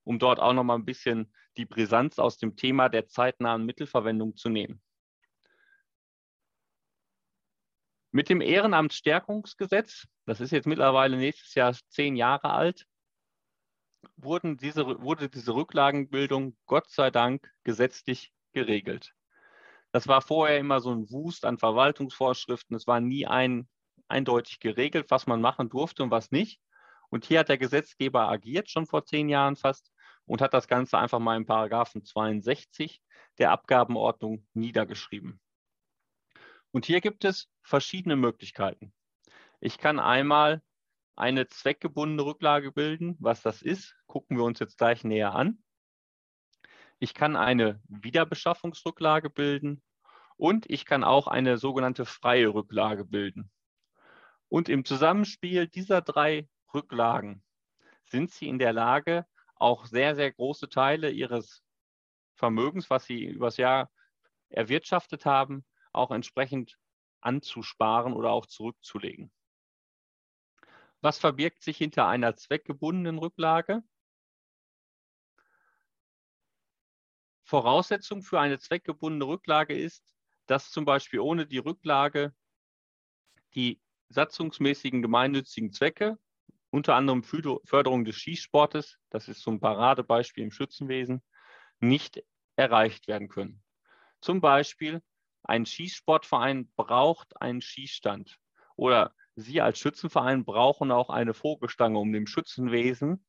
um dort auch noch mal ein bisschen die Brisanz aus dem Thema der zeitnahen Mittelverwendung zu nehmen. Mit dem Ehrenamtsstärkungsgesetz, das ist jetzt mittlerweile nächstes Jahr zehn Jahre alt, wurden diese, wurde diese Rücklagenbildung Gott sei Dank gesetzlich geregelt. Das war vorher immer so ein Wust an Verwaltungsvorschriften. Es war nie ein, eindeutig geregelt, was man machen durfte und was nicht. Und hier hat der Gesetzgeber agiert, schon vor zehn Jahren fast, und hat das Ganze einfach mal in Paragraphen 62 der Abgabenordnung niedergeschrieben. Und hier gibt es verschiedene Möglichkeiten. Ich kann einmal eine zweckgebundene Rücklage bilden. Was das ist, gucken wir uns jetzt gleich näher an. Ich kann eine Wiederbeschaffungsrücklage bilden und ich kann auch eine sogenannte freie Rücklage bilden. Und im Zusammenspiel dieser drei Rücklagen sind Sie in der Lage, auch sehr, sehr große Teile Ihres Vermögens, was Sie übers Jahr erwirtschaftet haben, auch entsprechend anzusparen oder auch zurückzulegen. Was verbirgt sich hinter einer zweckgebundenen Rücklage? Voraussetzung für eine zweckgebundene Rücklage ist, dass zum Beispiel ohne die Rücklage die satzungsmäßigen gemeinnützigen Zwecke, unter anderem Förderung des Schießsportes, das ist so ein Paradebeispiel im Schützenwesen, nicht erreicht werden können. Zum Beispiel ein Schießsportverein braucht einen Schießstand oder Sie als Schützenverein brauchen auch eine Vogelstange, um dem Schützenwesen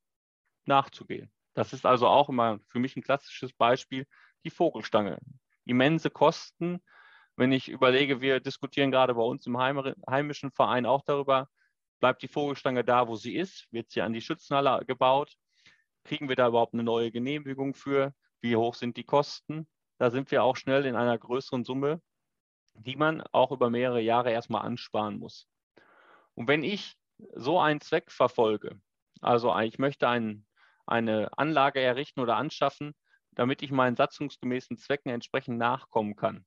nachzugehen. Das ist also auch immer für mich ein klassisches Beispiel, die Vogelstange. Immense Kosten. Wenn ich überlege, wir diskutieren gerade bei uns im heimischen Verein auch darüber, bleibt die Vogelstange da, wo sie ist? Wird sie an die Schützenhalle gebaut? Kriegen wir da überhaupt eine neue Genehmigung für? Wie hoch sind die Kosten? Da sind wir auch schnell in einer größeren Summe, die man auch über mehrere Jahre erstmal ansparen muss. Und wenn ich so einen Zweck verfolge, also ich möchte ein, eine Anlage errichten oder anschaffen, damit ich meinen satzungsgemäßen Zwecken entsprechend nachkommen kann.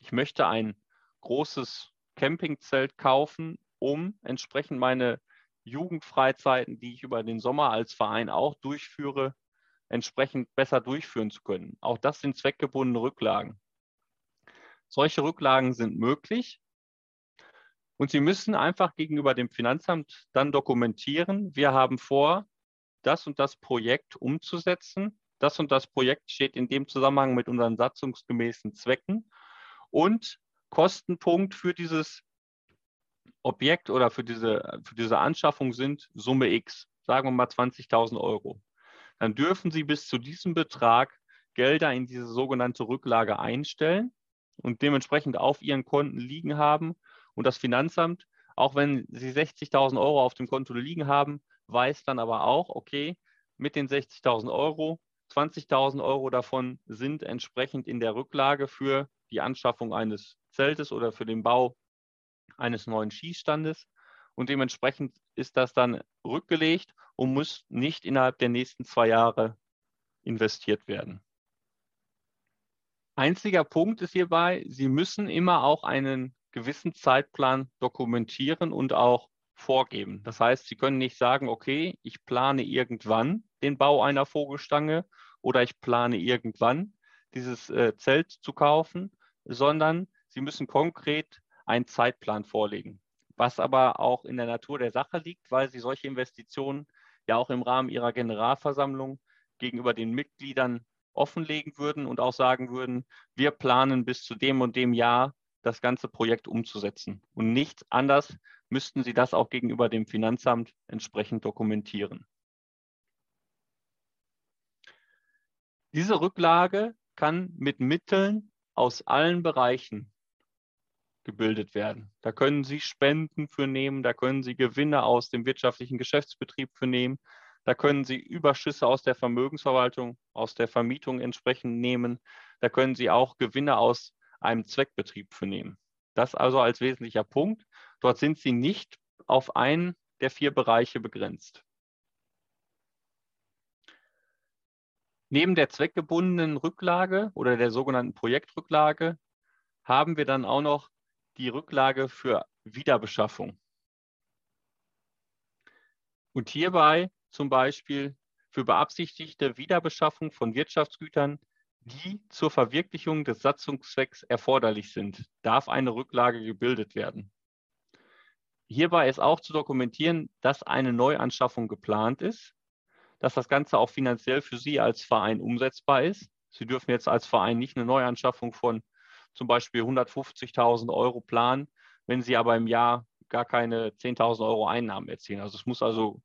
Ich möchte ein großes Campingzelt kaufen, um entsprechend meine Jugendfreizeiten, die ich über den Sommer als Verein auch durchführe, entsprechend besser durchführen zu können. Auch das sind zweckgebundene Rücklagen. Solche Rücklagen sind möglich und Sie müssen einfach gegenüber dem Finanzamt dann dokumentieren, wir haben vor, das und das Projekt umzusetzen. Das und das Projekt steht in dem Zusammenhang mit unseren satzungsgemäßen Zwecken und Kostenpunkt für dieses Objekt oder für diese, für diese Anschaffung sind Summe X, sagen wir mal 20.000 Euro. Dann dürfen Sie bis zu diesem Betrag Gelder in diese sogenannte Rücklage einstellen und dementsprechend auf Ihren Konten liegen haben. Und das Finanzamt, auch wenn Sie 60.000 Euro auf dem Konto liegen haben, weiß dann aber auch, okay, mit den 60.000 Euro, 20.000 Euro davon sind entsprechend in der Rücklage für die Anschaffung eines Zeltes oder für den Bau eines neuen Schießstandes. Und dementsprechend ist das dann rückgelegt und muss nicht innerhalb der nächsten zwei Jahre investiert werden. Einziger Punkt ist hierbei, Sie müssen immer auch einen gewissen Zeitplan dokumentieren und auch vorgeben. Das heißt, Sie können nicht sagen, okay, ich plane irgendwann den Bau einer Vogelstange oder ich plane irgendwann dieses äh, Zelt zu kaufen, sondern Sie müssen konkret einen Zeitplan vorlegen, was aber auch in der Natur der Sache liegt, weil sie solche Investitionen ja auch im Rahmen ihrer Generalversammlung gegenüber den Mitgliedern offenlegen würden und auch sagen würden, wir planen bis zu dem und dem Jahr das ganze Projekt umzusetzen. Und nicht anders müssten sie das auch gegenüber dem Finanzamt entsprechend dokumentieren. Diese Rücklage kann mit Mitteln aus allen Bereichen gebildet werden. Da können Sie Spenden für nehmen, da können Sie Gewinne aus dem wirtschaftlichen Geschäftsbetrieb für nehmen, da können Sie Überschüsse aus der Vermögensverwaltung, aus der Vermietung entsprechend nehmen, da können Sie auch Gewinne aus einem Zweckbetrieb für nehmen. Das also als wesentlicher Punkt. Dort sind Sie nicht auf einen der vier Bereiche begrenzt. Neben der zweckgebundenen Rücklage oder der sogenannten Projektrücklage haben wir dann auch noch die Rücklage für Wiederbeschaffung. Und hierbei zum Beispiel für beabsichtigte Wiederbeschaffung von Wirtschaftsgütern, die zur Verwirklichung des Satzungszwecks erforderlich sind, darf eine Rücklage gebildet werden. Hierbei ist auch zu dokumentieren, dass eine Neuanschaffung geplant ist, dass das Ganze auch finanziell für Sie als Verein umsetzbar ist. Sie dürfen jetzt als Verein nicht eine Neuanschaffung von zum Beispiel 150.000 Euro planen, wenn Sie aber im Jahr gar keine 10.000 Euro Einnahmen erzielen. Also es muss also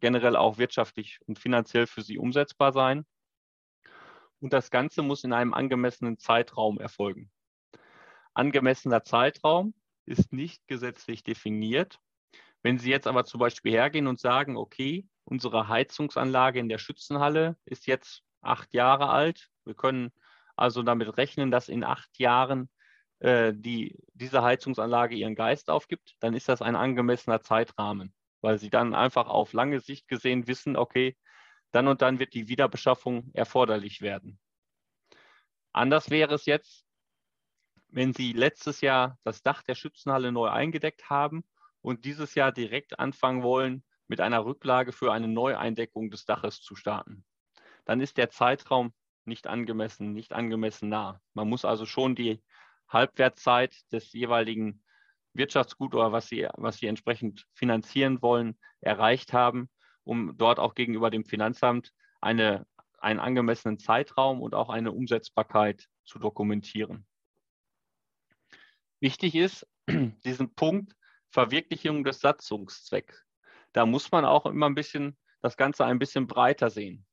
generell auch wirtschaftlich und finanziell für Sie umsetzbar sein. Und das Ganze muss in einem angemessenen Zeitraum erfolgen. Angemessener Zeitraum ist nicht gesetzlich definiert. Wenn Sie jetzt aber zum Beispiel hergehen und sagen, okay, unsere Heizungsanlage in der Schützenhalle ist jetzt acht Jahre alt, wir können also damit rechnen, dass in acht Jahren äh, die, diese Heizungsanlage ihren Geist aufgibt, dann ist das ein angemessener Zeitrahmen, weil sie dann einfach auf lange Sicht gesehen wissen, okay, dann und dann wird die Wiederbeschaffung erforderlich werden. Anders wäre es jetzt, wenn Sie letztes Jahr das Dach der Schützenhalle neu eingedeckt haben und dieses Jahr direkt anfangen wollen, mit einer Rücklage für eine Neueindeckung des Daches zu starten. Dann ist der Zeitraum nicht angemessen, nicht angemessen nah. Man muss also schon die Halbwertszeit des jeweiligen Wirtschaftsgut oder was Sie, was Sie entsprechend finanzieren wollen, erreicht haben, um dort auch gegenüber dem Finanzamt eine, einen angemessenen Zeitraum und auch eine Umsetzbarkeit zu dokumentieren. Wichtig ist [CLEARS THROAT] diesen Punkt Verwirklichung des Satzungszwecks. Da muss man auch immer ein bisschen das Ganze ein bisschen breiter sehen.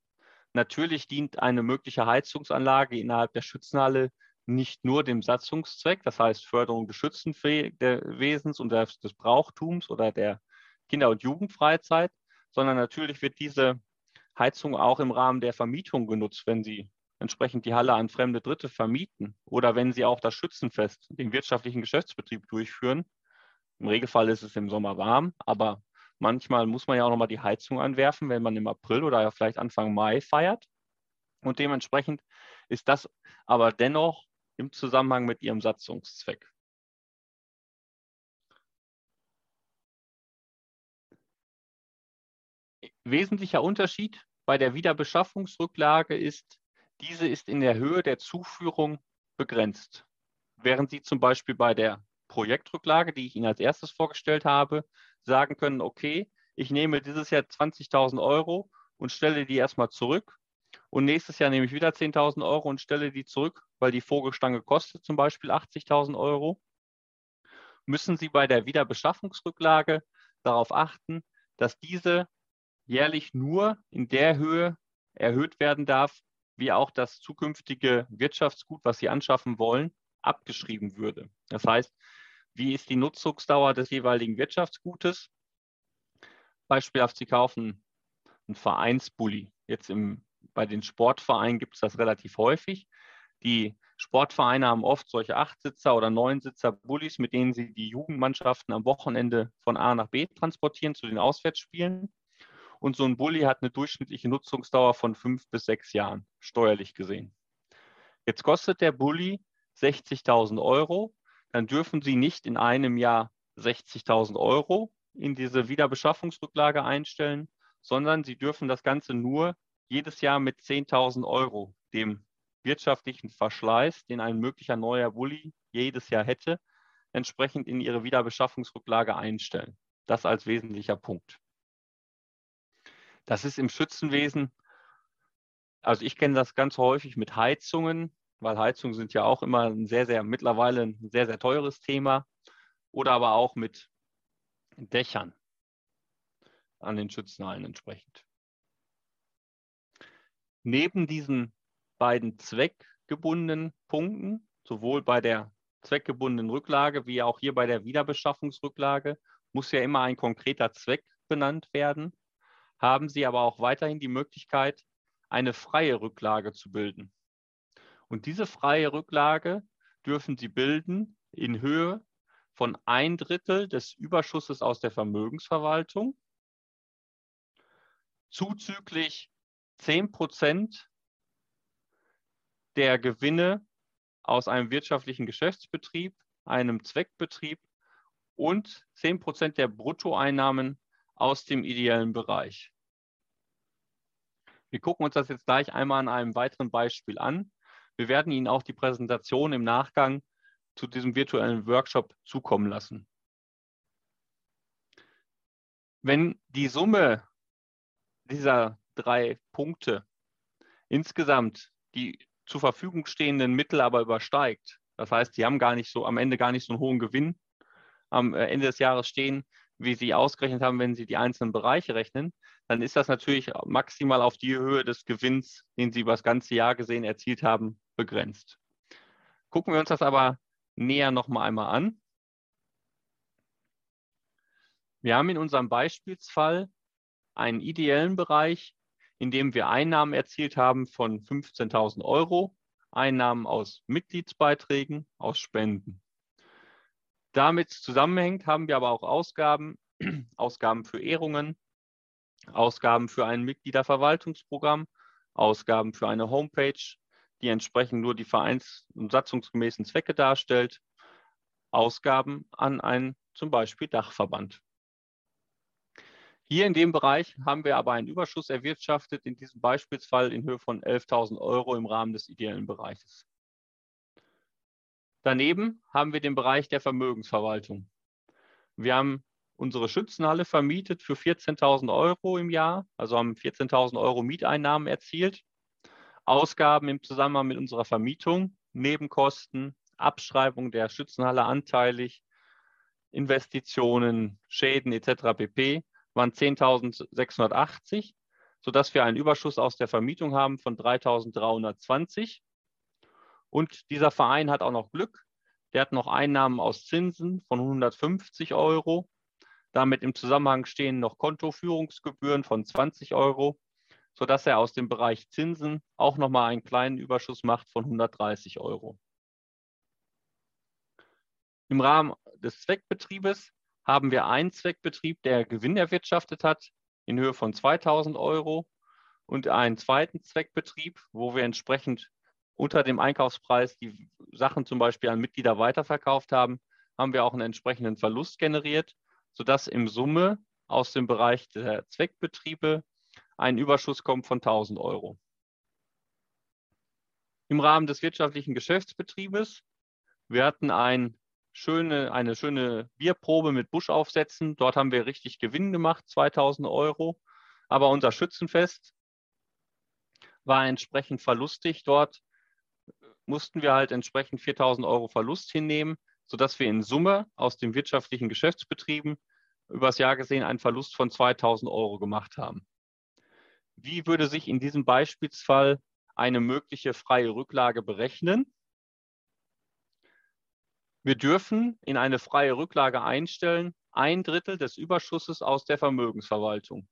Natürlich dient eine mögliche Heizungsanlage innerhalb der Schützenhalle nicht nur dem Satzungszweck, das heißt Förderung des Schützenwesens und des Brauchtums oder der Kinder- und Jugendfreizeit, sondern natürlich wird diese Heizung auch im Rahmen der Vermietung genutzt, wenn Sie entsprechend die Halle an fremde Dritte vermieten oder wenn Sie auch das Schützenfest, den wirtschaftlichen Geschäftsbetrieb durchführen. Im Regelfall ist es im Sommer warm, aber manchmal muss man ja auch nochmal die Heizung anwerfen, wenn man im April oder vielleicht Anfang Mai feiert. Und dementsprechend ist das aber dennoch im Zusammenhang mit Ihrem Satzungszweck. Wesentlicher Unterschied bei der Wiederbeschaffungsrücklage ist, diese ist in der Höhe der Zuführung begrenzt. Während Sie zum Beispiel bei der Projektrücklage, die ich Ihnen als erstes vorgestellt habe, sagen können, okay, ich nehme dieses Jahr 20.000 Euro und stelle die erstmal zurück. Und nächstes Jahr nehme ich wieder 10.000 Euro und stelle die zurück, weil die Vogelstange kostet zum Beispiel 80.000 Euro. Müssen Sie bei der Wiederbeschaffungsrücklage darauf achten, dass diese jährlich nur in der Höhe erhöht werden darf, wie auch das zukünftige Wirtschaftsgut, was Sie anschaffen wollen, abgeschrieben würde. Das heißt, wie ist die Nutzungsdauer des jeweiligen Wirtschaftsgutes? Beispielhaft, Sie kaufen einen Vereinsbully. Jetzt im, bei den Sportvereinen gibt es das relativ häufig. Die Sportvereine haben oft solche Achtsitzer oder Neunsitzer Bullies, mit denen sie die Jugendmannschaften am Wochenende von A nach B transportieren zu den Auswärtsspielen. Und so ein Bulli hat eine durchschnittliche Nutzungsdauer von fünf bis sechs Jahren, steuerlich gesehen. Jetzt kostet der Bulli 60.000 Euro. Dann dürfen Sie nicht in einem Jahr 60.000 Euro in diese Wiederbeschaffungsrücklage einstellen, sondern Sie dürfen das Ganze nur jedes Jahr mit 10.000 Euro, dem wirtschaftlichen Verschleiß, den ein möglicher neuer Bulli jedes Jahr hätte, entsprechend in Ihre Wiederbeschaffungsrücklage einstellen. Das als wesentlicher Punkt. Das ist im Schützenwesen, also ich kenne das ganz häufig mit Heizungen, weil Heizungen sind ja auch immer ein sehr, sehr, mittlerweile ein sehr, sehr teures Thema. Oder aber auch mit Dächern an den Schützenhallen entsprechend. Neben diesen beiden zweckgebundenen Punkten, sowohl bei der zweckgebundenen Rücklage wie auch hier bei der Wiederbeschaffungsrücklage, muss ja immer ein konkreter Zweck benannt werden haben Sie aber auch weiterhin die Möglichkeit, eine freie Rücklage zu bilden. Und diese freie Rücklage dürfen Sie bilden in Höhe von ein Drittel des Überschusses aus der Vermögensverwaltung, zuzüglich 10 Prozent der Gewinne aus einem wirtschaftlichen Geschäftsbetrieb, einem Zweckbetrieb und 10 Prozent der Bruttoeinnahmen aus dem ideellen Bereich. Wir gucken uns das jetzt gleich einmal an einem weiteren Beispiel an. Wir werden Ihnen auch die Präsentation im Nachgang zu diesem virtuellen Workshop zukommen lassen. Wenn die Summe dieser drei Punkte insgesamt die zur Verfügung stehenden Mittel aber übersteigt, das heißt, die haben gar nicht so am Ende gar nicht so einen hohen Gewinn am äh, Ende des Jahres stehen, wie Sie ausgerechnet haben, wenn Sie die einzelnen Bereiche rechnen, dann ist das natürlich maximal auf die Höhe des Gewinns, den Sie über das ganze Jahr gesehen erzielt haben, begrenzt. Gucken wir uns das aber näher noch mal einmal an. Wir haben in unserem Beispielsfall einen ideellen Bereich, in dem wir Einnahmen erzielt haben von 15.000 Euro, Einnahmen aus Mitgliedsbeiträgen, aus Spenden. Damit zusammenhängt haben wir aber auch Ausgaben, [CLEARS THROAT] Ausgaben für Ehrungen, Ausgaben für ein Mitgliederverwaltungsprogramm, Ausgaben für eine Homepage, die entsprechend nur die vereins- und satzungsgemäßen Zwecke darstellt, Ausgaben an einen zum Beispiel Dachverband. Hier in dem Bereich haben wir aber einen Überschuss erwirtschaftet, in diesem Beispielsfall in Höhe von 11.000 Euro im Rahmen des ideellen Bereiches. Daneben haben wir den Bereich der Vermögensverwaltung. Wir haben unsere Schützenhalle vermietet für 14.000 Euro im Jahr, also haben 14.000 Euro Mieteinnahmen erzielt. Ausgaben im Zusammenhang mit unserer Vermietung, Nebenkosten, Abschreibung der Schützenhalle anteilig, Investitionen, Schäden etc. pp. waren 10.680, sodass wir einen Überschuss aus der Vermietung haben von 3.320. Und dieser Verein hat auch noch Glück. Der hat noch Einnahmen aus Zinsen von 150 Euro. Damit im Zusammenhang stehen noch Kontoführungsgebühren von 20 Euro, sodass er aus dem Bereich Zinsen auch nochmal einen kleinen Überschuss macht von 130 Euro. Im Rahmen des Zweckbetriebes haben wir einen Zweckbetrieb, der Gewinn erwirtschaftet hat in Höhe von 2000 Euro und einen zweiten Zweckbetrieb, wo wir entsprechend unter dem Einkaufspreis die Sachen zum Beispiel an Mitglieder weiterverkauft haben, haben wir auch einen entsprechenden Verlust generiert, sodass im Summe aus dem Bereich der Zweckbetriebe ein Überschuss kommt von 1000 Euro. Im Rahmen des wirtschaftlichen Geschäftsbetriebes, wir hatten ein schöne, eine schöne Bierprobe mit Buschaufsätzen. Dort haben wir richtig Gewinn gemacht, 2000 Euro. Aber unser Schützenfest war entsprechend verlustig. Dort mussten wir halt entsprechend 4000 Euro Verlust hinnehmen, sodass wir in Summe aus den wirtschaftlichen Geschäftsbetrieben übers Jahr gesehen einen Verlust von 2000 Euro gemacht haben. Wie würde sich in diesem Beispielsfall eine mögliche freie Rücklage berechnen? Wir dürfen in eine freie Rücklage einstellen, ein Drittel des Überschusses aus der Vermögensverwaltung.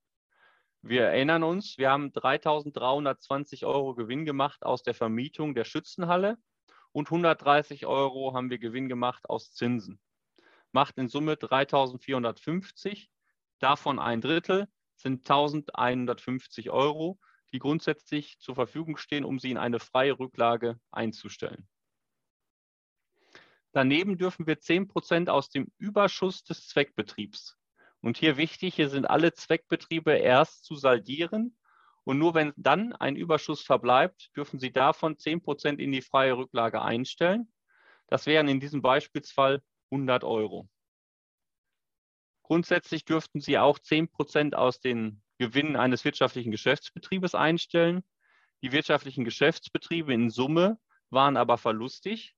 Wir erinnern uns, wir haben 3.320 Euro Gewinn gemacht aus der Vermietung der Schützenhalle und 130 Euro haben wir Gewinn gemacht aus Zinsen. Macht in Summe 3.450. Davon ein Drittel sind 1.150 Euro, die grundsätzlich zur Verfügung stehen, um sie in eine freie Rücklage einzustellen. Daneben dürfen wir 10 Prozent aus dem Überschuss des Zweckbetriebs. Und hier wichtig, hier sind alle Zweckbetriebe erst zu saldieren. Und nur wenn dann ein Überschuss verbleibt, dürfen Sie davon 10 Prozent in die freie Rücklage einstellen. Das wären in diesem Beispielsfall 100 Euro. Grundsätzlich dürften Sie auch 10 Prozent aus den Gewinnen eines wirtschaftlichen Geschäftsbetriebes einstellen. Die wirtschaftlichen Geschäftsbetriebe in Summe waren aber verlustig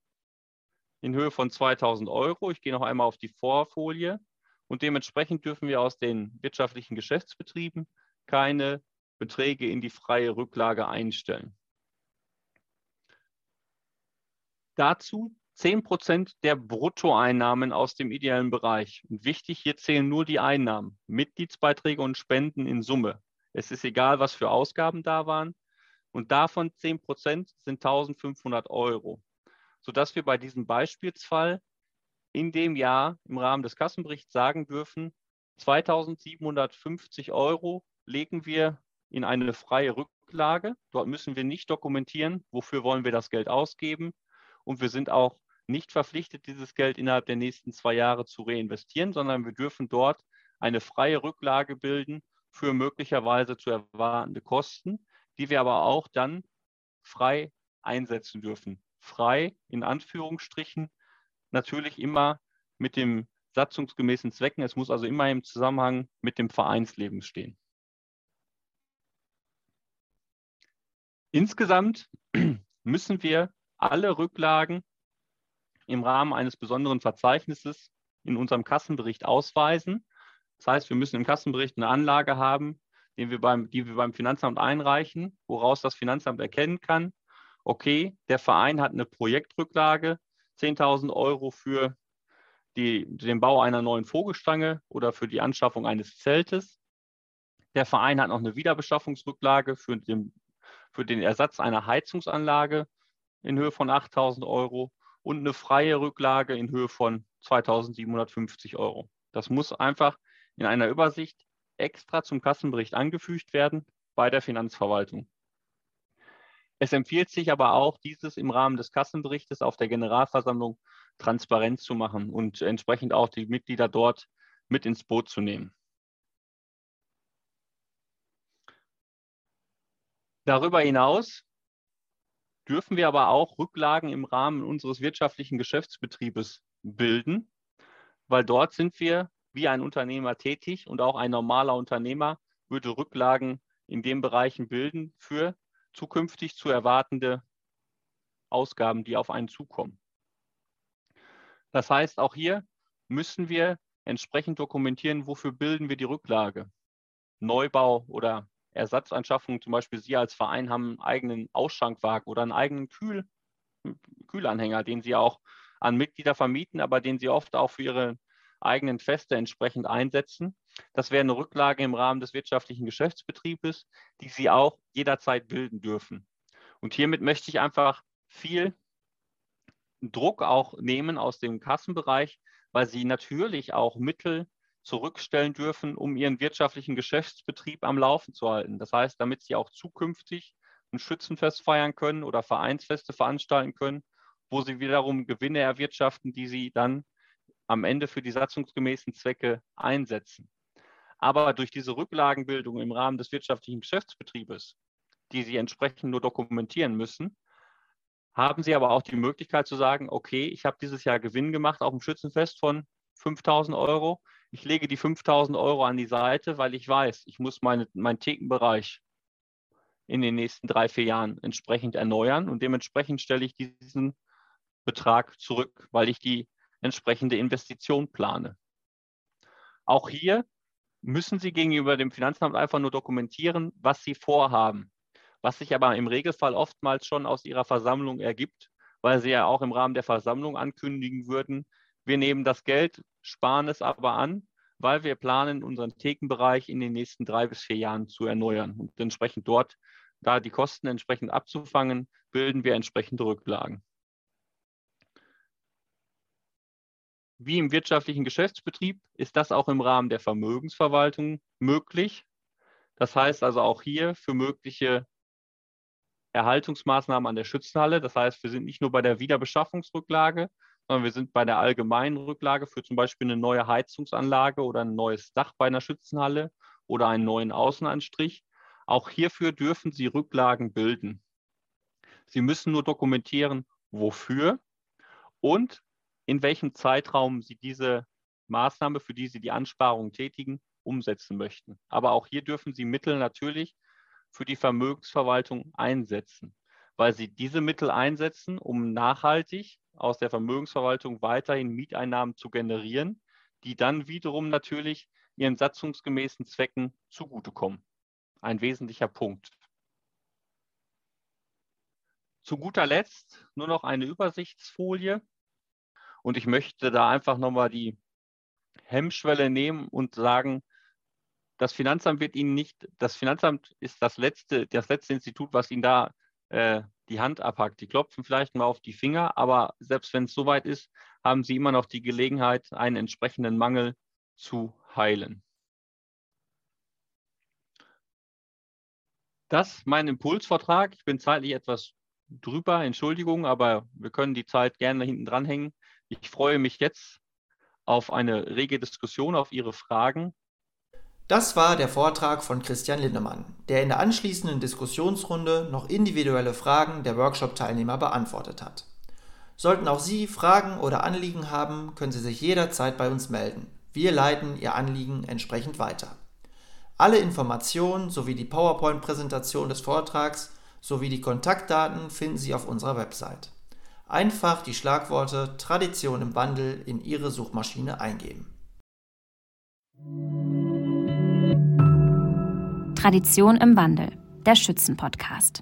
in Höhe von 2000 Euro. Ich gehe noch einmal auf die Vorfolie. Und dementsprechend dürfen wir aus den wirtschaftlichen Geschäftsbetrieben keine Beträge in die freie Rücklage einstellen. Dazu 10 Prozent der Bruttoeinnahmen aus dem ideellen Bereich. Und wichtig, hier zählen nur die Einnahmen, Mitgliedsbeiträge und Spenden in Summe. Es ist egal, was für Ausgaben da waren. Und davon 10 Prozent sind 1500 Euro sodass wir bei diesem Beispielsfall in dem Jahr im Rahmen des Kassenberichts sagen dürfen, 2750 Euro legen wir in eine freie Rücklage. Dort müssen wir nicht dokumentieren, wofür wollen wir das Geld ausgeben. Und wir sind auch nicht verpflichtet, dieses Geld innerhalb der nächsten zwei Jahre zu reinvestieren, sondern wir dürfen dort eine freie Rücklage bilden für möglicherweise zu erwartende Kosten, die wir aber auch dann frei einsetzen dürfen frei, in Anführungsstrichen, natürlich immer mit dem satzungsgemäßen Zwecken. Es muss also immer im Zusammenhang mit dem Vereinsleben stehen. Insgesamt müssen wir alle Rücklagen im Rahmen eines besonderen Verzeichnisses in unserem Kassenbericht ausweisen. Das heißt, wir müssen im Kassenbericht eine Anlage haben, die wir beim, die wir beim Finanzamt einreichen, woraus das Finanzamt erkennen kann, okay, der Verein hat eine Projektrücklage, 10.000 Euro für die, den Bau einer neuen Vogelstange oder für die Anschaffung eines Zeltes. Der Verein hat noch eine Wiederbeschaffungsrücklage für den, für den Ersatz einer Heizungsanlage in Höhe von 8.000 Euro und eine freie Rücklage in Höhe von 2.750 Euro. Das muss einfach in einer Übersicht extra zum Kassenbericht angefügt werden bei der Finanzverwaltung. Es empfiehlt sich aber auch, dieses im Rahmen des Kassenberichtes auf der Generalversammlung transparent zu machen und entsprechend auch die Mitglieder dort mit ins Boot zu nehmen. Darüber hinaus dürfen wir aber auch Rücklagen im Rahmen unseres wirtschaftlichen Geschäftsbetriebes bilden, weil dort sind wir wie ein Unternehmer tätig und auch ein normaler Unternehmer würde Rücklagen in den Bereichen bilden für zukünftig zu erwartende Ausgaben, die auf einen zukommen. Das heißt, auch hier müssen wir entsprechend dokumentieren, wofür bilden wir die Rücklage. Neubau oder Ersatzanschaffungen, zum Beispiel Sie als Verein haben einen eigenen Ausschankwagen oder einen eigenen Kühl, Kühlanhänger, den Sie auch an Mitglieder vermieten, aber den Sie oft auch für Ihre eigenen Feste entsprechend einsetzen. Das wäre eine Rücklage im Rahmen des wirtschaftlichen Geschäftsbetriebes, die Sie auch jederzeit bilden dürfen. Und hiermit möchte ich einfach viel Druck auch nehmen aus dem Kassenbereich, weil Sie natürlich auch Mittel zurückstellen dürfen, um ihren wirtschaftlichen Geschäftsbetrieb am Laufen zu halten. Das heißt, damit sie auch zukünftig ein Schützenfest feiern können oder Vereinsfeste veranstalten können, wo sie wiederum Gewinne erwirtschaften, die sie dann am Ende für die satzungsgemäßen Zwecke einsetzen. Aber durch diese Rücklagenbildung im Rahmen des wirtschaftlichen Geschäftsbetriebes, die sie entsprechend nur dokumentieren müssen, haben sie aber auch die Möglichkeit zu sagen, okay, ich habe dieses Jahr Gewinn gemacht auf dem Schützenfest von 5000 Euro ich lege die 5000 Euro an die Seite, weil ich weiß, ich muss meine, meinen Thekenbereich in den nächsten drei, vier Jahren entsprechend erneuern und dementsprechend stelle ich diesen Betrag zurück, weil ich die entsprechende Investition plane. Auch hier müssen Sie gegenüber dem Finanzamt einfach nur dokumentieren, was Sie vorhaben, was sich aber im Regelfall oftmals schon aus Ihrer Versammlung ergibt, weil Sie ja auch im Rahmen der Versammlung ankündigen würden, wir nehmen das Geld, sparen es aber an, weil wir planen, unseren Thekenbereich in den nächsten drei bis vier Jahren zu erneuern. Und entsprechend dort, da die Kosten entsprechend abzufangen, bilden wir entsprechende Rücklagen. Wie im wirtschaftlichen Geschäftsbetrieb ist das auch im Rahmen der Vermögensverwaltung möglich. Das heißt also auch hier für mögliche Erhaltungsmaßnahmen an der Schützenhalle. Das heißt, wir sind nicht nur bei der Wiederbeschaffungsrücklage, wir sind bei der allgemeinen Rücklage für zum Beispiel eine neue Heizungsanlage oder ein neues Dach bei einer Schützenhalle oder einen neuen Außenanstrich. Auch hierfür dürfen Sie Rücklagen bilden. Sie müssen nur dokumentieren, wofür und in welchem Zeitraum Sie diese Maßnahme, für die Sie die Ansparung tätigen, umsetzen möchten. Aber auch hier dürfen Sie Mittel natürlich für die Vermögensverwaltung einsetzen, weil Sie diese Mittel einsetzen, um nachhaltig aus der Vermögensverwaltung weiterhin Mieteinnahmen zu generieren, die dann wiederum natürlich ihren satzungsgemäßen Zwecken zugutekommen. Ein wesentlicher Punkt. Zu guter Letzt nur noch eine Übersichtsfolie. Und ich möchte da einfach nochmal die Hemmschwelle nehmen und sagen, das Finanzamt wird Ihnen nicht, das Finanzamt ist das letzte, das letzte Institut, was Ihnen da äh, die Hand abhackt. Die klopfen vielleicht mal auf die Finger, aber selbst wenn es soweit ist, haben sie immer noch die Gelegenheit, einen entsprechenden Mangel zu heilen. Das mein Impulsvortrag. Ich bin zeitlich etwas drüber, Entschuldigung, aber wir können die Zeit gerne hinten dranhängen. Ich freue mich jetzt auf eine rege Diskussion, auf Ihre Fragen das war der Vortrag von Christian Lindemann, der in der anschließenden Diskussionsrunde noch individuelle Fragen der Workshop-Teilnehmer beantwortet hat. Sollten auch Sie Fragen oder Anliegen haben, können Sie sich jederzeit bei uns melden. Wir leiten Ihr Anliegen entsprechend weiter. Alle Informationen sowie die PowerPoint-Präsentation des Vortrags sowie die Kontaktdaten finden Sie auf unserer Website. Einfach die Schlagworte Tradition im Wandel in Ihre Suchmaschine eingeben. Tradition im Wandel, der Schützenpodcast.